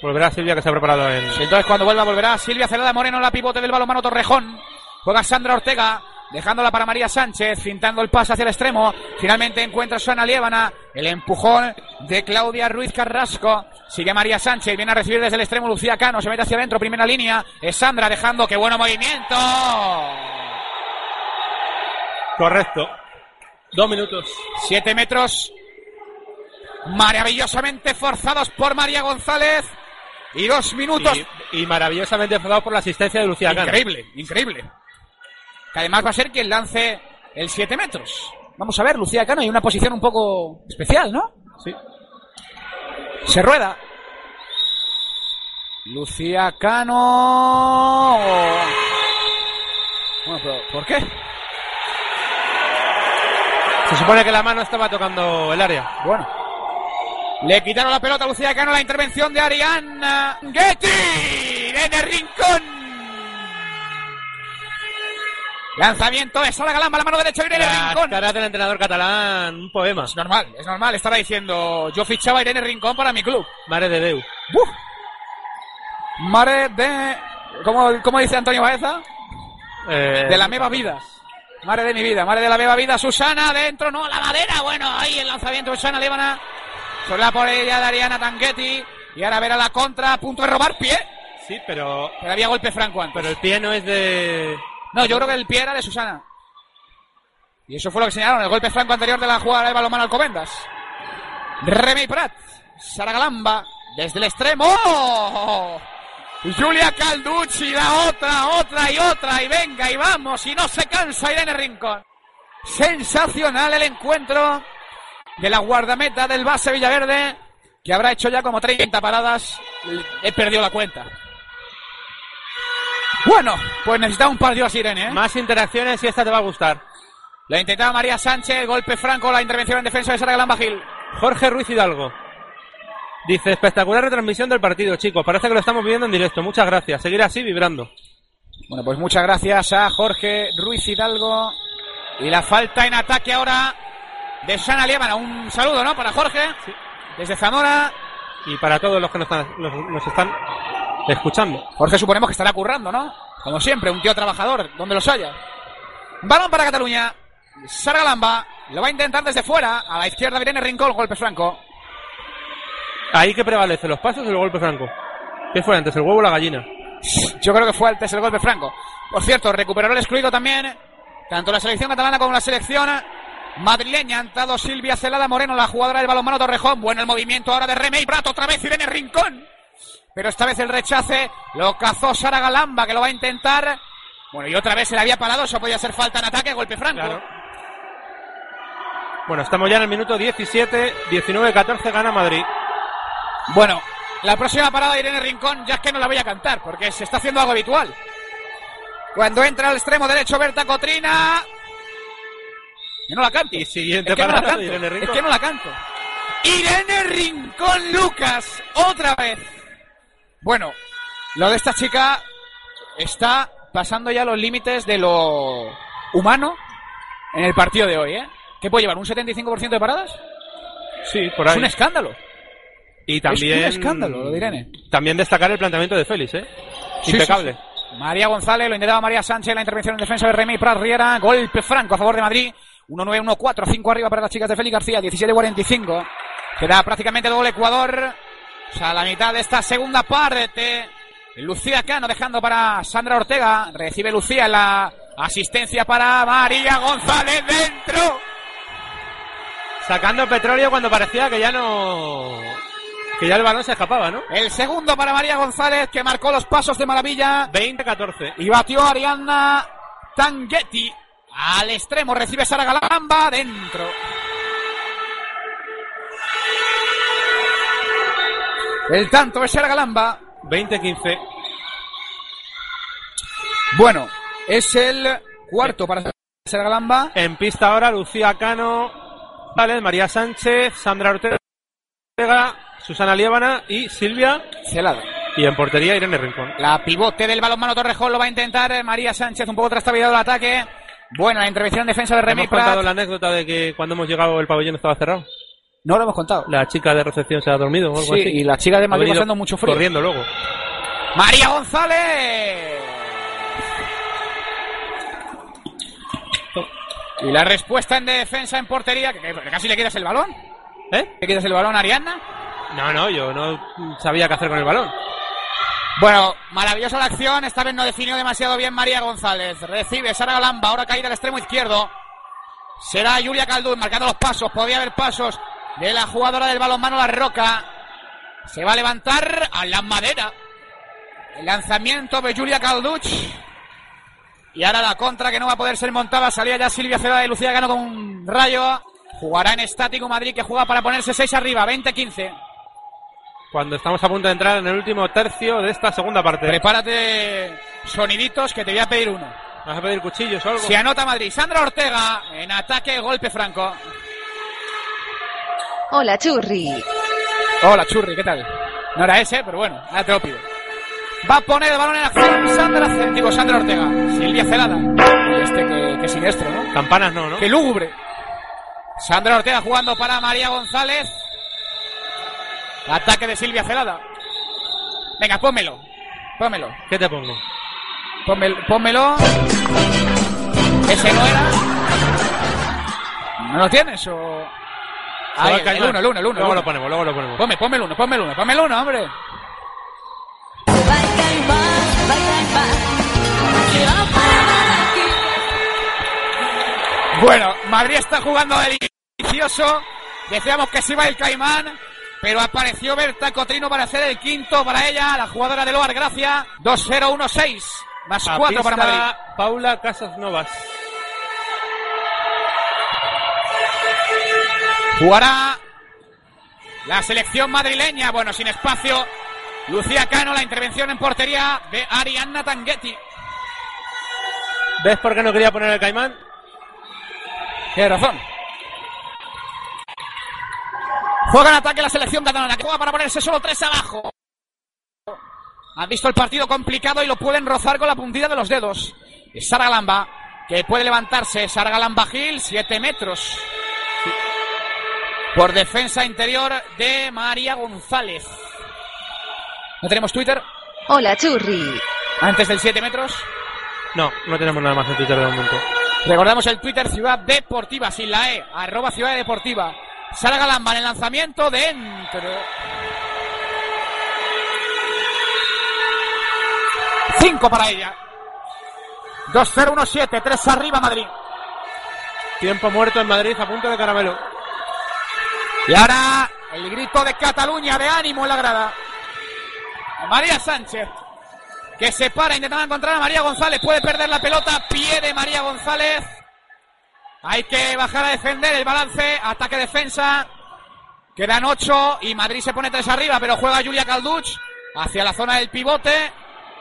Volverá Silvia que se ha preparado en. Sí, Entonces, cuando vuelva, volverá Silvia Celada Moreno, la pivote del balonmano Torrejón. Juega Sandra Ortega, dejándola para María Sánchez, fintando el pase hacia el extremo. Finalmente encuentra Susana Liébana, el empujón de Claudia Ruiz Carrasco. Sigue María Sánchez, viene a recibir desde el extremo Lucía Cano, se mete hacia adentro, primera línea. Es Sandra dejando, qué bueno movimiento. Correcto. Dos minutos. Siete metros maravillosamente forzados por María González. Y dos minutos. Y, y maravillosamente forzado por la asistencia de Lucía Cano. Increíble, increíble. Que además va a ser quien lance el 7 metros. Vamos a ver, Lucía Cano, hay una posición un poco especial, ¿no? Sí. Se rueda. Lucía Cano. Bueno, pero ¿por qué? Se supone que la mano estaba tocando el área. Bueno. Le quitaron la pelota a Lucía Cano, la intervención de Ariana Getty en el rincón. Lanzamiento de Sara Galamba, la mano derecha de Irene Las Rincón. caras del entrenador catalán, un poema. Es normal, es normal. Estaba diciendo, yo fichaba a Irene Rincón para mi club. Mare de Deu. Mare de... ¿Cómo, cómo dice Antonio Baeza? Eh, De la meva vida. Madre de mi vida, madre de la meva vida. Susana dentro, no, la madera. Bueno, ahí el lanzamiento de Susana Líbana. Sobre la por ella de Ariana Tanguetti. Y ahora verá la contra, a punto de robar pie. Sí, pero... Pero había golpe franco antes. Pero el pie no es de... No, yo creo que el pie era de Susana. Y eso fue lo que señalaron, el golpe franco anterior de la jugada de balonmano Alcobendas. Remy Prat, Sara Galamba, desde el extremo. ¡Oh! Julia Calducci, da otra, otra y otra, y venga, y vamos, y no se cansa Irene Rincón. Sensacional el encuentro de la guardameta del base Villaverde, que habrá hecho ya como 30 paradas. He perdido la cuenta. Bueno, pues necesita un partido así, Irene, ¿eh? Más interacciones y esta te va a gustar. La intentaba María Sánchez, golpe franco, la intervención en defensa de Sara Galamba Gil. Jorge Ruiz Hidalgo. Dice, espectacular retransmisión del partido, chicos. Parece que lo estamos viviendo en directo. Muchas gracias. Seguir así vibrando. Bueno, pues muchas gracias a Jorge Ruiz Hidalgo. Y la falta en ataque ahora de Sana Liébana. Un saludo, ¿no? Para Jorge. Desde Zamora. Y para todos los que nos están, los- nos están escuchando. Jorge suponemos que estará currando, ¿no? Como siempre, un tío trabajador, donde los haya. Balón para Cataluña. Sara Galamba lo va a intentar desde fuera. A la izquierda Irene Rincón, golpe franco. Ahí que prevalece, los pasos o el golpe franco. ¿Qué fue antes, el huevo o la gallina? Yo creo que fue antes el golpe franco. Por cierto, recuperó el excluido también. Tanto la selección catalana como la selección madrileña. Ha entrado Silvia Celada Moreno, la jugadora del balonmano Torrejón. Bueno el movimiento ahora de Remey Brato. Otra vez Irene Rincón. Pero esta vez el rechace lo cazó Sara Galamba, que lo va a intentar. Bueno, y otra vez se le había parado. Eso podía ser falta en ataque, golpe franco. Bueno, estamos ya en el minuto 17, 19-14 gana Madrid. Bueno, la próxima parada de Irene Rincón ya es que no la voy a cantar, porque se está haciendo algo habitual. Cuando entra al extremo derecho Berta Cotrina... Yo no la canto. Y siguiente es que no la parada canto. de Irene Rincón. Es que no la canto. Irene Rincón Lucas, otra vez. Bueno, lo de esta chica está pasando ya los límites de lo humano en el partido de hoy, ¿eh? ¿Qué puede llevar? ¿Un 75% de paradas? Sí, por Es ahí. un escándalo. Y también... Es un escándalo, lo de Irene. También destacar el planteamiento de Félix, ¿eh? Sí, Impecable. sí, sí. María González, lo intentaba María Sánchez, la intervención en defensa de Remy Prat Riera, golpe franco a favor de Madrid, 1-9, 1-4, 5 arriba para las chicas de Félix García, 17-45, queda prácticamente doble Ecuador, o sea, la mitad de esta segunda parte, Lucía Cano dejando para Sandra Ortega, recibe Lucía la asistencia para María González dentro, Sacando petróleo cuando parecía que ya no... Que ya el balón se escapaba, ¿no? el segundo para María González que marcó los pasos de maravilla 20-14. y batió a Arianna Tanguetti al extremo, recibe Sara Galamba dentro. El tanto de Galamba. 20-15. Bueno, es el cuarto para Sara Galamba. En pista ahora Lucía Cano, María Sánchez, Sandra Ortega, Susana Liébana y Silvia. Celada. Y en portería Irene Rincón. La pivote del balonmano Torrejón lo va a intentar eh, María Sánchez, un poco trastabillado el ataque. Bueno, la intervención en defensa de Remy Hemos contado la anécdota de que cuando hemos llegado el pabellón estaba cerrado. No lo hemos contado. La chica de recepción se ha dormido o algo Sí, así. y la chica de Madrid pasando mucho frío. Corriendo luego. María González. Y la respuesta en defensa en portería, que, que casi le quitas el balón. ¿Eh? ¿Le quitas el balón a Ariadna? No, no, yo no sabía qué hacer con el balón. Bueno, maravillosa la acción. Esta vez no definió demasiado bien María González. Recibe Sara Galamba, ahora caída al extremo izquierdo. Será Julia Caldún marcando los pasos. Podría haber pasos de la jugadora del balonmano La Roca. Se va a levantar a la madera. El lanzamiento de Julia Calduch. Y ahora la contra que no va a poder ser montada. Salía ya Silvia Ceda de Lucía Gano con un rayo. Jugará en estático Madrid que juega para ponerse 6 arriba, 20-15. Cuando estamos a punto de entrar en el último tercio de esta segunda parte. Prepárate soniditos que te voy a pedir uno. ¿Vas a pedir cuchillos o algo? Se anota Madrid. Sandra Ortega en ataque, golpe franco. Hola, Churri. Hola, Churri, ¿qué tal? No era ese, pero bueno, ahora te lo pido. Va a poner el balón en acción Sandra, digo, Sandra Ortega. Silvia Celada. Este que, que siniestro, ¿no? Campanas no, ¿no? Que lúgubre. Sandra Ortega jugando para María González. Ataque de Silvia Celada. Venga, pónmelo. Pónmelo. ¿Qué te pongo? Pónmelo. pónmelo. Ese no era. ¿No lo tienes o...? El caer. uno, el uno, el uno. Luego el lo ponemos, luego lo ponemos. Ponme, ponme el uno, ponme el uno, ponme el uno, hombre. Bueno, Madrid está jugando delicioso. Decíamos que se iba el Caimán, pero apareció Berta Cotrino para hacer el quinto para ella, la jugadora de Loar Gracia. 2-0-1-6, más A 4 para Madrid. Paula Casas Novas. Jugará la selección madrileña, bueno, sin espacio. Lucía Cano, la intervención en portería de Arianna Tanghetti. ¿Ves por qué no quería poner el caimán? Tiene razón. Juega en ataque la selección catalana, que juega para ponerse solo tres abajo. Han visto el partido complicado y lo pueden rozar con la puntilla de los dedos. Es Sara Galamba, que puede levantarse. Sara Galamba Gil, 7 metros. Por defensa interior de María González. ¿No tenemos Twitter? Hola, churri. Antes del 7 metros. No, no tenemos nada más en Twitter de momento. Recordamos el Twitter Ciudad Deportiva, sin la E, arroba Ciudad Deportiva. Sara Galamba en el lanzamiento dentro. Cinco para ella. 2-0-1-7, 3 arriba Madrid. Tiempo muerto en Madrid a punto de caramelo. Y ahora el grito de Cataluña de ánimo en la grada. María Sánchez, que se para intentando encontrar a María González. Puede perder la pelota. Pie de María González. Hay que bajar a defender el balance. Ataque-defensa. Quedan ocho y Madrid se pone tres arriba, pero juega Julia Calduch hacia la zona del pivote.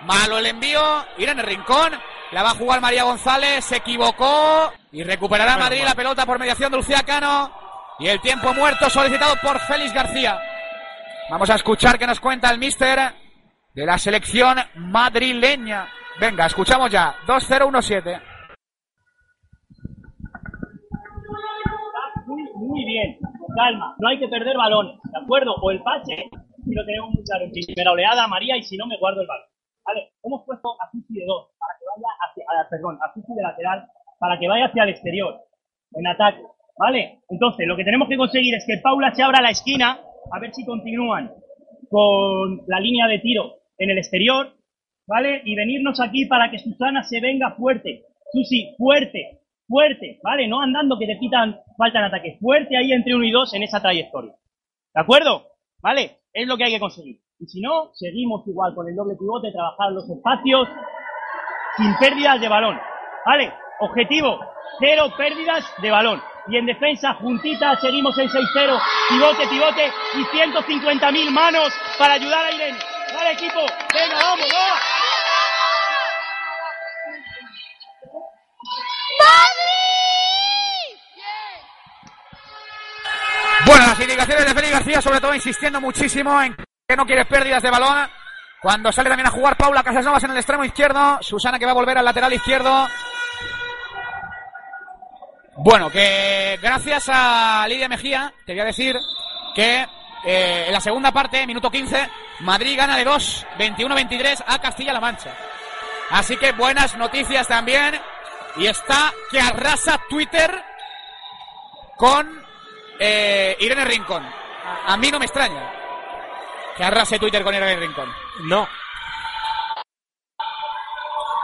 Malo el envío. Irene Rincón. La va a jugar María González. Se equivocó. Y recuperará Madrid la pelota por mediación de Lucía Cano. Y el tiempo muerto solicitado por Félix García. Vamos a escuchar qué nos cuenta el mister de la selección madrileña. Venga, escuchamos ya. 2-0-1-7. muy, muy bien, calma, no hay que perder balones, ¿de acuerdo? O el pase, si lo tenemos muy claro primera oleada, María, y si no, me guardo el balón. Vale, hemos puesto a Susi de dos, para que vaya hacia, a- perdón, a Susi de lateral, para que vaya hacia el exterior, en ataque, ¿vale? Entonces, lo que tenemos que conseguir es que Paula se abra la esquina, a ver si continúan con la línea de tiro en el exterior, ¿vale? Y venirnos aquí para que Susana se venga fuerte. Susi, fuerte, fuerte, ¿vale? No andando que te quitan, faltan ataques. Fuerte ahí entre uno y dos en esa trayectoria. ¿De acuerdo? ¿Vale? Es lo que hay que conseguir. Y si no, seguimos igual con el doble pivote, trabajar los espacios sin pérdidas de balón. ¿Vale? Objetivo, cero pérdidas de balón. Y en defensa, juntita, seguimos en 6-0, pivote, pivote y 150.000 manos para ayudar a Irene. ¿Vale, equipo? Venga, vamos, vamos. Bueno, las indicaciones de Félix García, sobre todo insistiendo muchísimo en que no quiere pérdidas de balón. Cuando sale también a jugar Paula Casasnovas en el extremo izquierdo. Susana que va a volver al lateral izquierdo. Bueno, que gracias a Lidia Mejía, te voy a decir que eh, en la segunda parte, minuto 15, Madrid gana de 2, 21-23 a Castilla-La Mancha. Así que buenas noticias también. Y está que arrasa Twitter con eh, Irene Rincón. A, a mí no me extraña que arrase Twitter con Irene Rincón. No.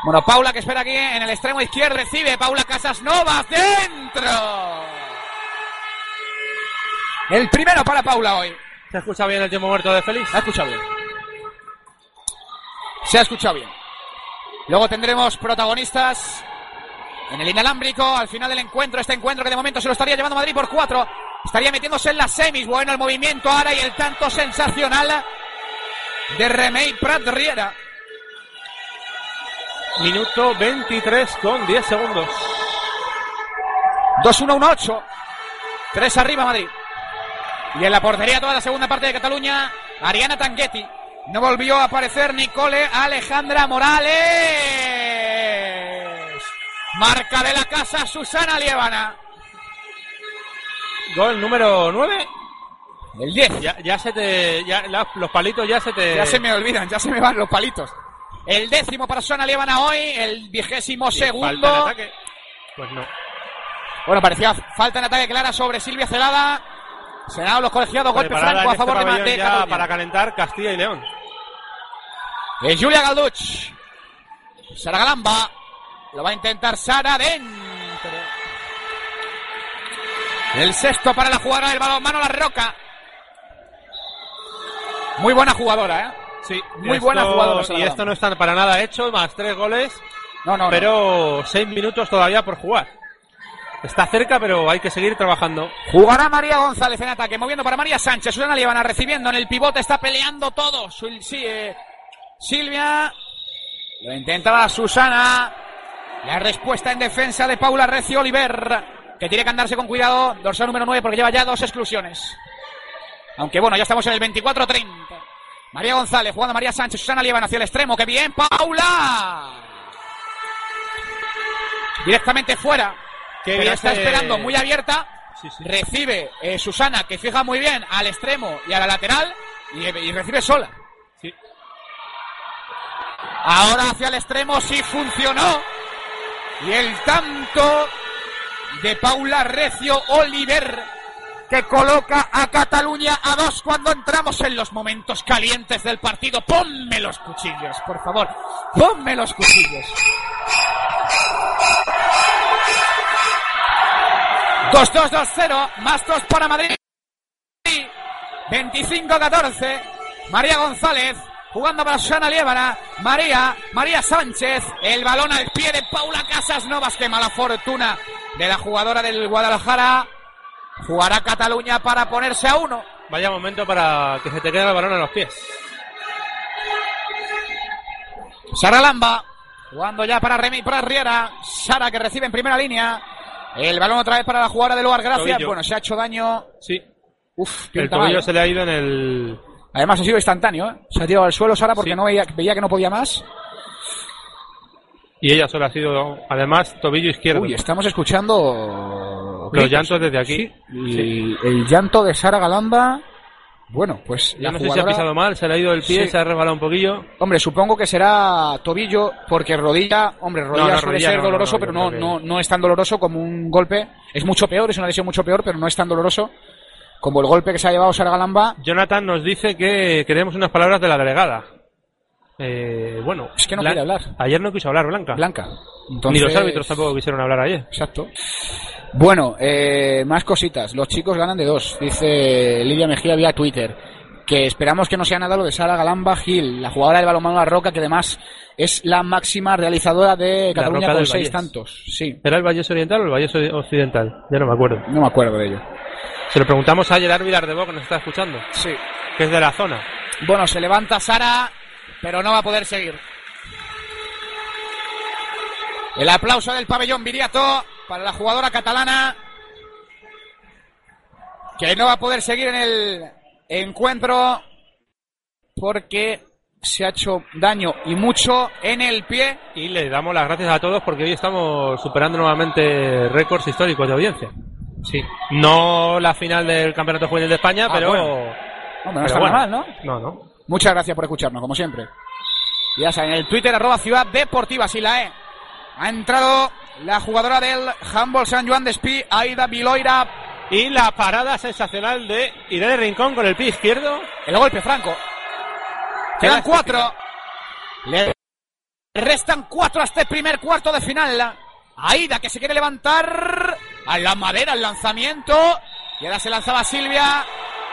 Bueno, Paula que espera aquí en el extremo izquierdo recibe Paula Casas Novas dentro. El primero para Paula hoy. ¿Se ha escuchado bien el tiempo muerto de Félix? Se ha escuchado bien. Se ha escuchado bien. Luego tendremos protagonistas en el inalámbrico al final del encuentro. Este encuentro que de momento se lo estaría llevando Madrid por cuatro. Estaría metiéndose en las semis. Bueno, el movimiento ahora y el tanto sensacional de Remey Prat Riera. Minuto 23 con 10 segundos. 2-1-1-8. Tres arriba Madrid. Y en la portería toda la segunda parte de Cataluña, Ariana Tanghetti. No volvió a aparecer Nicole Alejandra Morales. Marca de la casa Susana Lievana. Gol número 9. El 10. Ya, ya se te. Ya, la- los palitos ya se te. Ya se me olvidan, ya se me van los palitos. El décimo para Susana Lievana hoy, el vigésimo Falta en segundo. ataque. Pues no. Bueno, parecía falta en ataque clara sobre Silvia Celada. Se han dado los colegiados, golpe franco a este favor de, ya para calentar Castilla y León. Es Julia Galduch. Sara Galamba. Lo va a intentar Sara dentro. El sexto para la jugadora del balonmano La Roca. Muy buena jugadora, ¿eh? Sí, Muy esto- buena jugadora. Sara Y esto no está para nada hecho, más tres goles. No, no, no. Pero seis minutos todavía por jugar. Está cerca, pero hay que seguir trabajando. Jugará María González en ataque, moviendo para María Sánchez. Susana Lievana recibiendo en el pivote, está peleando todo. Sí, eh, Silvia. Lo intentaba Susana. La respuesta en defensa de Paula Recio Oliver, que tiene que andarse con cuidado. Dorsal número 9 porque lleva ya dos exclusiones. Aunque bueno, ya estamos en el 24-30. María González jugando a María Sánchez. Susana Lievana hacia el extremo. ¡Qué bien, Paula! Directamente fuera. Qué pero está esperando muy abierta. Recibe eh, Susana, que fija muy bien al extremo y a la lateral. Y, y recibe sola. Sí. Ahora hacia el extremo sí funcionó. Y el tanto de Paula Recio Oliver que coloca a Cataluña a dos cuando entramos en los momentos calientes del partido. Ponme los cuchillos, por favor. Ponme los cuchillos. 2-2-2-0, más 2 para Madrid. 25-14. María González jugando para Susana Liébana. María, María Sánchez. El balón al pie de Paula Casas Novas. Qué mala fortuna de la jugadora del Guadalajara. Jugará Cataluña para ponerse a uno. Vaya momento para que se te quede el balón a los pies. Sara Lamba, jugando ya para Remy para Riera. Sara que recibe en primera línea. El balón otra vez para la jugadora de Luar Gracia. Tobillo. Bueno, se ha hecho daño. Sí. Uf, El tobillo mal, ¿eh? se le ha ido en el. Además ha sido instantáneo, ¿eh? Se ha tirado al suelo Sara porque no veía, veía que no podía más. Y ella solo ha sido, además, tobillo izquierdo. Uy, estamos escuchando Los llantos desde aquí. Sí, el llanto de Sara Galamba. Bueno, pues Yo la no sé si ha pisado mal, se le ha ido el pie, Sí. se ha resbalado un poquillo. Hombre, supongo que será tobillo, porque rodilla, hombre, rodilla No, no, suele rodilla ser no, doloroso, pero no, no, no es tan doloroso como un golpe. Es mucho peor, es una lesión mucho peor, pero no es tan doloroso como el golpe que se ha llevado Sara Galamba. Jonathan nos dice que queremos unas palabras de la delegada. Eh, bueno, Es que no quiere hablar. Ayer no quiso hablar Blanca. Blanca. Ni los árbitros tampoco quisieron hablar ayer. Exacto. Bueno, eh, más cositas. Los chicos ganan de dos, dice Lidia Mejía vía Twitter. Que esperamos que no sea nada lo de Sara Galamba Gil, la jugadora del balonmano La Roca, que además es la máxima realizadora de Cataluña con seis tantos. Sí, ¿Era el Valles Oriental o el Valles Occidental? Ya no me acuerdo. no me acuerdo de ello. Se lo preguntamos a Gerard Vilar de Bo, que nos está escuchando. Sí. Que es de la zona. Bueno, se levanta Sara, pero no va a poder seguir. El aplauso del pabellón Viriato para la jugadora catalana, que no va a poder seguir en el encuentro porque se ha hecho daño y mucho en el pie. Y le damos las gracias a todos porque hoy estamos superando nuevamente récords históricos de audiencia. Sí. No la final del Campeonato Juvenil de España, Ah, pero... bueno. No pero está bueno. mal, ¿no? No, no. Muchas gracias por escucharnos, como siempre. Ya saben, en el Twitter arroba Ciudad Deportiva, si la E. Ha entrado la jugadora del Humboldt San Juan de Espí, Aida Viloira. Y la parada sensacional de Irene Rincón con el pie izquierdo. El golpe franco. Quedan cuatro. Le restan cuatro a este primer cuarto de final. Aida que se quiere levantar. A la madera el lanzamiento. Y ahora se lanzaba Silvia.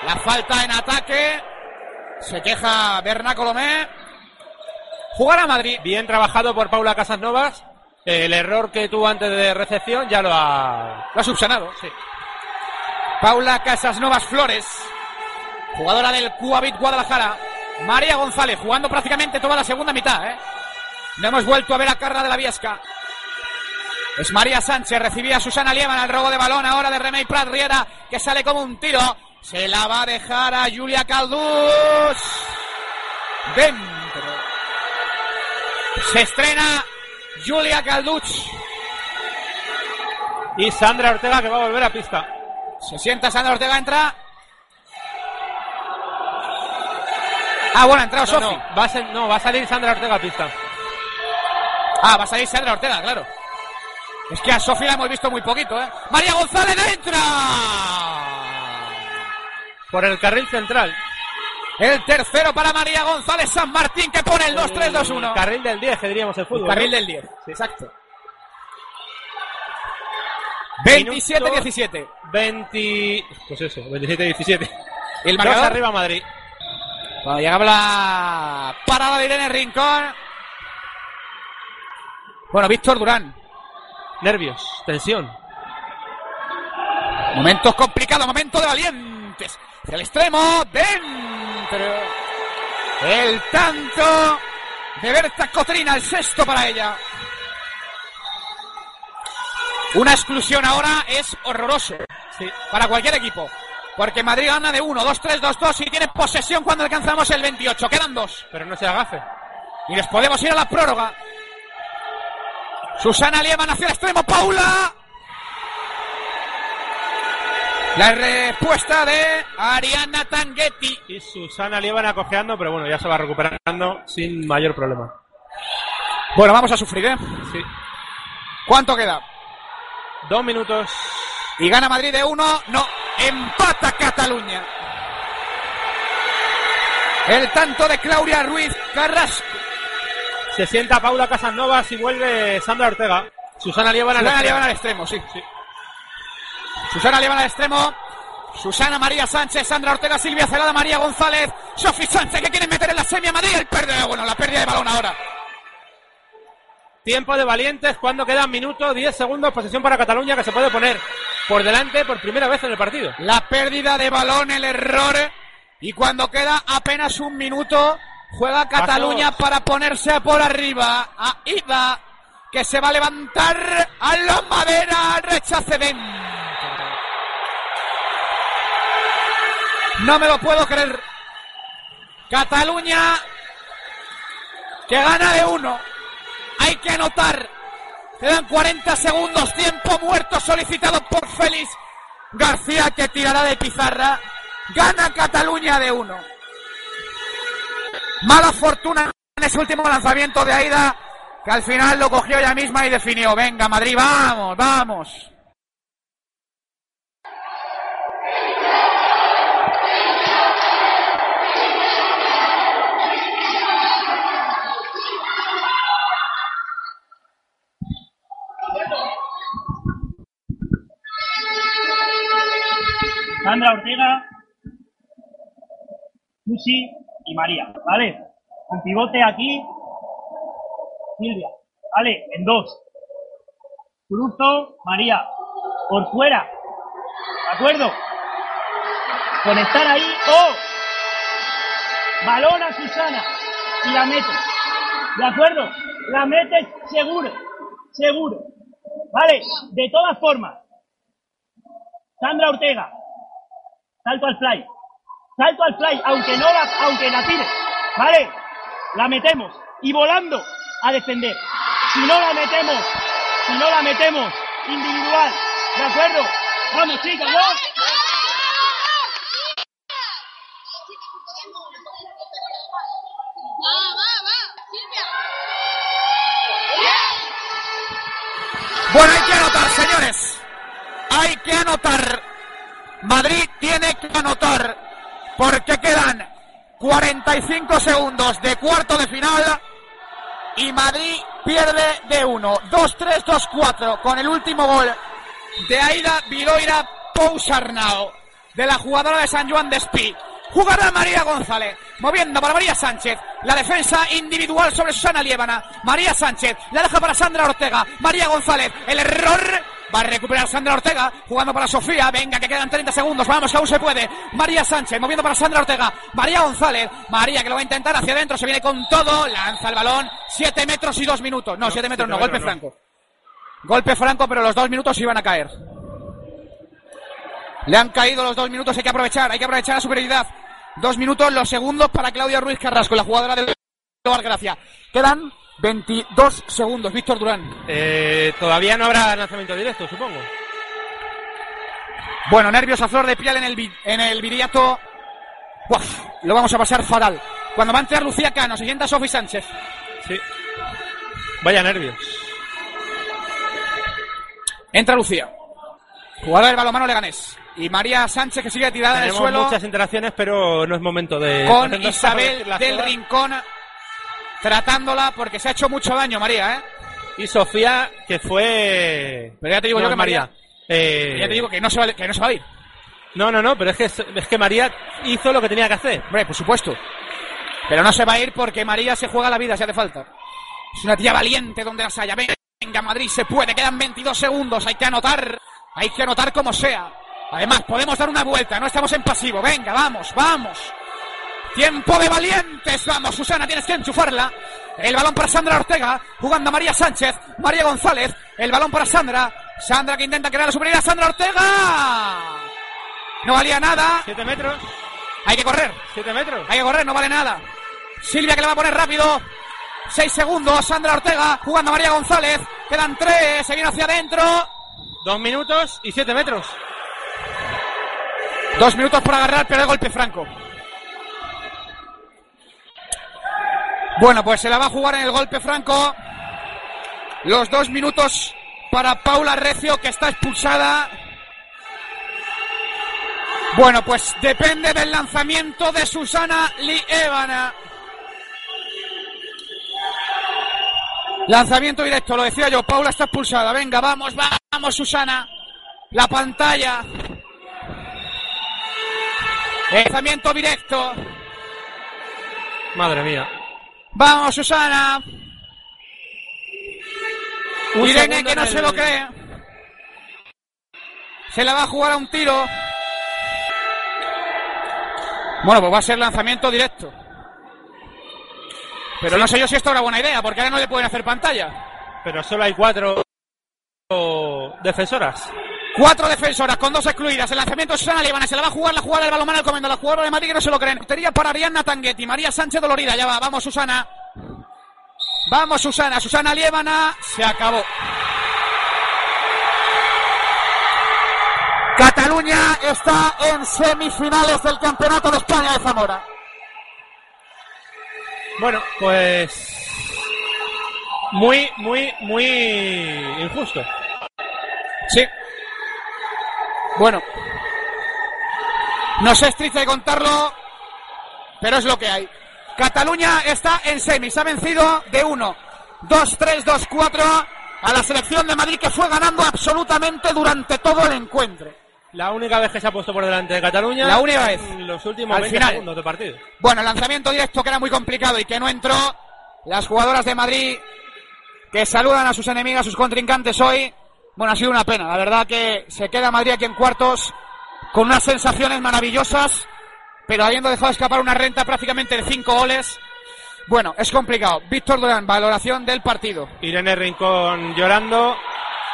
La falta en ataque. Se queja Berna Colomé. Jugará Madrid. Bien trabajado por Paula Casasnovas. El error que tuvo antes de recepción ya lo ha... Lo ha subsanado. Paula Casasnovas Flores, jugadora del Cuavit Guadalajara. María González, jugando prácticamente toda la segunda mitad. ¿eh? No hemos vuelto a ver a Carla de la Viesca. Es María Sánchez, recibía a Susana Lieman al robo de balón ahora de Remey Prat Riera, que sale como un tiro. Se la va a dejar a Julia Caldús. Dentro. Se estrena Julia Calduch. Y Sandra Ortega que va a volver a pista. Se sienta Sandra Ortega, entra. Ah, bueno, ha entrado No, Sofi. no, va a ser- no, va a salir Sandra Ortega a pista. Ah, va a salir Sandra Ortega, claro. Es que a Sofi la hemos visto muy poquito, ¿eh? María González entra. Por el carril central. El tercero para María González San Martín que pone el 2-3-2-1. El carril del 10, que diríamos el fútbol. El carril ¿no? del 10, exacto. 27-17. 20. Pues eso, 27-17. ¿Y el marcador? arriba Madrid. Cuando llegaba la parada de Irene Rincón. Bueno, Víctor Durán. Nervios, tensión. Momentos complicados, momento de valientes. Hacia el extremo, dentro. El tanto de Berta Cotrina, el sexto para ella. Una exclusión ahora es horroroso para cualquier equipo. Porque Madrid gana de 1, 2, 3, 2, 2 y tiene posesión cuando alcanzamos el 28. Quedan dos. Pero no se agafe. Y nos podemos ir a la prórroga. Susana Lieman hacia el extremo, Paula. La respuesta de Ariana Tanghetti. Y Susana Lieban acogeando, pero bueno, ya se va recuperando sin mayor problema. Bueno, vamos a sufrir, ¿eh? Sí. ¿Cuánto queda? Dos minutos. Y gana Madrid de uno. No, empata Cataluña. El tanto de Claudia Ruiz Carrasco. Se sienta Paula Casanovas y vuelve Sandra Ortega. Susana Lieban al Susana extremo. Extremo, sí. Susana Lieban al extremo. Susana María Sánchez, Sandra Ortega, Silvia Celada, María González, Sofi Sánchez, que quieren meter en la semi a Madrid. El pérdida, bueno, la pérdida de balón ahora. Tiempo de valientes cuando quedan minuto, 10 segundos, posesión para Cataluña que se puede poner por delante por primera vez en el partido. La pérdida de balón, el error. Y cuando queda apenas un minuto, juega Cataluña para ponerse por arriba. A Ida, que se va a levantar a la madera, rechace. No me lo puedo creer. Cataluña, que gana de uno. Hay que anotar. Quedan 40 segundos, tiempo muerto solicitado por Félix García que tirará de pizarra. Gana Cataluña de uno. Mala fortuna en ese último lanzamiento de Aida, que al final lo cogió ella misma y definió. Venga, Madrid, vamos, vamos. Sandra Ortega, Susi y María, ¿vale? Con pivote aquí, Silvia, ¿vale? En dos. Cruzo, María, por fuera, ¿de acuerdo? Conectar ahí, ¡oh! Balón a Susana y la mete, ¿de acuerdo? La mete seguro, seguro, ¿vale? De todas formas, Sandra Ortega, salto al fly, salto al fly, aunque no la, aunque la tire, ¿vale? La metemos y volando a defender. Si no la metemos, si no la metemos individual, ¿de acuerdo? Vamos chicas, ¿no? Bueno, hay que anotar, señores. Hay que anotar. Madrid tiene que anotar porque quedan 45 segundos de cuarto de final y Madrid pierde de 1. 2-3, 2-4 con el último gol de Aida Viloira Pousarnao de la jugadora de San Juan de Espí. Jugará María González, moviendo para María Sánchez. La defensa individual sobre Susana Liébana. María Sánchez, la deja para Sandra Ortega. María González, el error. Va a recuperar Sandra Ortega, jugando para Sofía. Venga, que quedan 30 segundos. Vamos, que aún se puede. María Sánchez, moviendo para Sandra Ortega. María González. María, que lo va a intentar hacia adentro. Se viene con todo. Lanza el balón. 7 metros y 2 minutos. No, 7 metros no. Golpe metros no. franco. Golpe franco, pero los dos minutos iban a caer. Le han caído los dos minutos. Hay que aprovechar. Hay que aprovechar la superioridad Dos minutos, los segundos para Claudia Ruiz Carrasco, la jugadora del Gracia. Quedan 22 segundos. Víctor Durán. Eh, todavía no habrá lanzamiento directo, supongo. Bueno, nervios a flor de piel en el, en el viriato. Buah, lo vamos a pasar fatal. Cuando va a entrar Lucía Cano, se sienta Sofi Sánchez. Sí. Vaya nervios. Entra Lucía. Jugadora del balonmano Leganés. Y María Sánchez que sigue tirada en el suelo muchas interacciones, pero no es momento de. con Isabel del. Rincón tratándola porque se ha hecho mucho daño, María, ¿eh? Y Sofía, que fue. Pero ya te digo No, yo que María. Eh, Ya te digo que no se va, que no se va a ir. No, no, no, pero es que, es que María hizo lo que tenía que hacer. Hombre, por supuesto. Pero no se va a ir porque María se juega la vida si hace falta. Es una tía valiente donde las haya. Venga, Madrid se puede. Quedan 22 segundos. Hay que anotar. Hay que anotar como sea. Además, podemos dar una vuelta. No estamos en pasivo. Venga, vamos, vamos. Tiempo de valientes. Vamos, Susana, tienes que enchufarla. El balón para Sandra Ortega. Jugando a María Sánchez. María González. El balón para Sandra. Sandra que intenta crear la superioridad. Sandra Ortega. No valía nada. Siete metros. Hay que correr. Siete metros. Hay que correr, no vale nada. Silvia que le va a poner rápido. Seis segundos. Sandra Ortega jugando a María González. Quedan tres. Se viene hacia adentro. Dos minutos y siete metros. Dos minutos por agarrar, pero el golpe franco. Bueno, pues se la va a jugar en el golpe franco. Los dos minutos para Paula Recio, que está expulsada. Bueno, pues depende del lanzamiento de Susana Lievana. Lanzamiento directo, lo decía yo. Paula está expulsada. Venga, vamos, vamos, Susana. La pantalla. Lanzamiento directo. Madre mía. Vamos, Susana. Un Irene que no se lo cree. Se la va a jugar a un tiro. Bueno, pues va a ser lanzamiento directo. Pero no sé yo si esto era buena idea, porque ahora no le pueden hacer pantalla. Pero solo hay cuatro defensoras. Cuatro defensoras con dos excluidas. El lanzamiento de Susana Lievana. Se la va a jugar la jugada del balonmano al comando. La jugadora de Madrid que no se lo creen. Portería para Arianna Tanguetti. María Sánchez Dolorida. Ya va. Vamos, Susana. Vamos, Susana. Susana Lievana. Se acabó. Cataluña está en semifinales del Campeonato de España de Zamora. Bueno, pues. Muy, muy, muy injusto. Sí. Bueno. No sé es triste contarlo, pero es lo que hay. Cataluña está en semis, ha vencido de 1, 2, 3, 2, 4 a la selección de Madrid que fue ganando absolutamente durante todo el encuentro. La única vez que se ha puesto por delante de Cataluña. La única en vez. Los últimos Al 20 final. segundos de partido. Bueno, lanzamiento directo que era muy complicado y que no entró. Las jugadoras de Madrid que saludan a sus enemigas, a sus contrincantes hoy. Bueno, ha sido una pena. La verdad que se queda Madrid aquí en cuartos con unas sensaciones maravillosas, pero habiendo dejado escapar una renta prácticamente de cinco goles. Bueno, es complicado. Víctor Durán, valoración del partido. Irene Rincón llorando.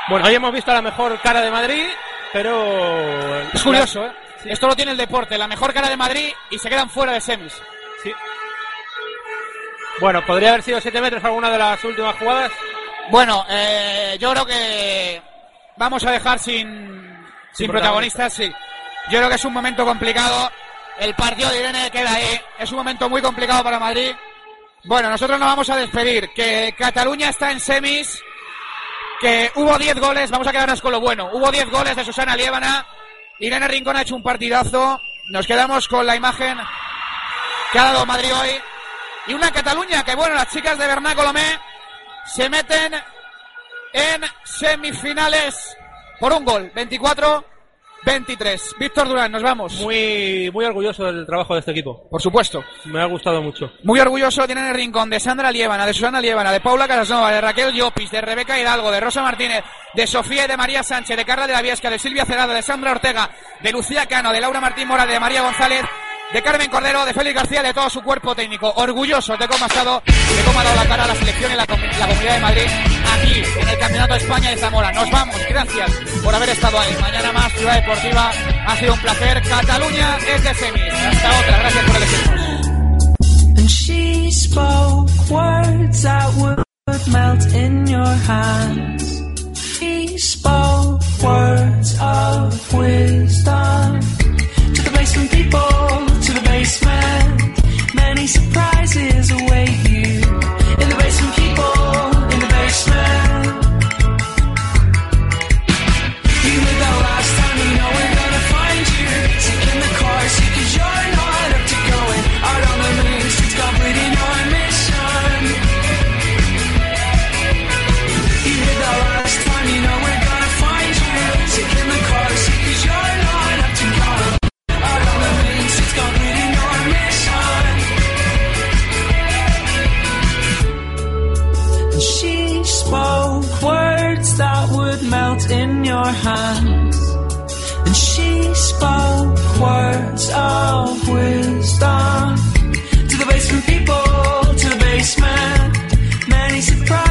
Bueno, hoy hemos visto la mejor cara de Madrid, pero. Es curioso, ¿eh? Esto lo tiene el deporte, la mejor cara de Madrid y se quedan fuera de semis. Sí. Bueno, podría haber sido 7 metros alguna de las últimas jugadas. Bueno, eh, yo creo que vamos a dejar sin, sin, protagonistas, sí. Yo creo que es un momento complicado. El partido de Irene queda ahí. Es un momento muy complicado para Madrid. Bueno, nosotros nos vamos a despedir. Que Cataluña está en semis. Que hubo 10 goles. Vamos a quedarnos con lo bueno. Hubo 10 goles de Susana Liébana. Irene Rincón ha hecho un partidazo. Nos quedamos con la imagen que ha dado Madrid hoy. Y una Cataluña que, bueno, las chicas de Bernat Colomé se meten en semifinales por un gol. 24-23. Víctor Durán, nos vamos. Muy, muy orgulloso del trabajo de este equipo. Por supuesto. Me ha gustado mucho. Muy orgulloso tienen el rincón de Sandra Liébana, de Susana Liébana, de Paula Carasnova, de Raquel Llopis, de Rebeca Hidalgo, de Rosa Martínez, de Sofía y de María Sánchez, de Carla de la Viesca, de Silvia Cerrado, de Sandra Ortega, de Lucía Cano, de Laura Martín Mora, de María González, de Carmen Cordero, de Félix García, de todo su cuerpo técnico. Orgullosos de cómo ha estado, de cómo ha dado la cara a la selección y la, la comunidad de Madrid aquí, en el Campeonato de España de Zamora. Nos vamos, gracias por haber estado ahí. Mañana más Ciudad Deportiva. Ha sido un placer. Cataluña es de semis. Hasta otra, gracias por elegirnos. She spoke words of wisdom to the basement people, surprises your hands. And she spoke words of wisdom to the basement people, to the basement. Many surprised.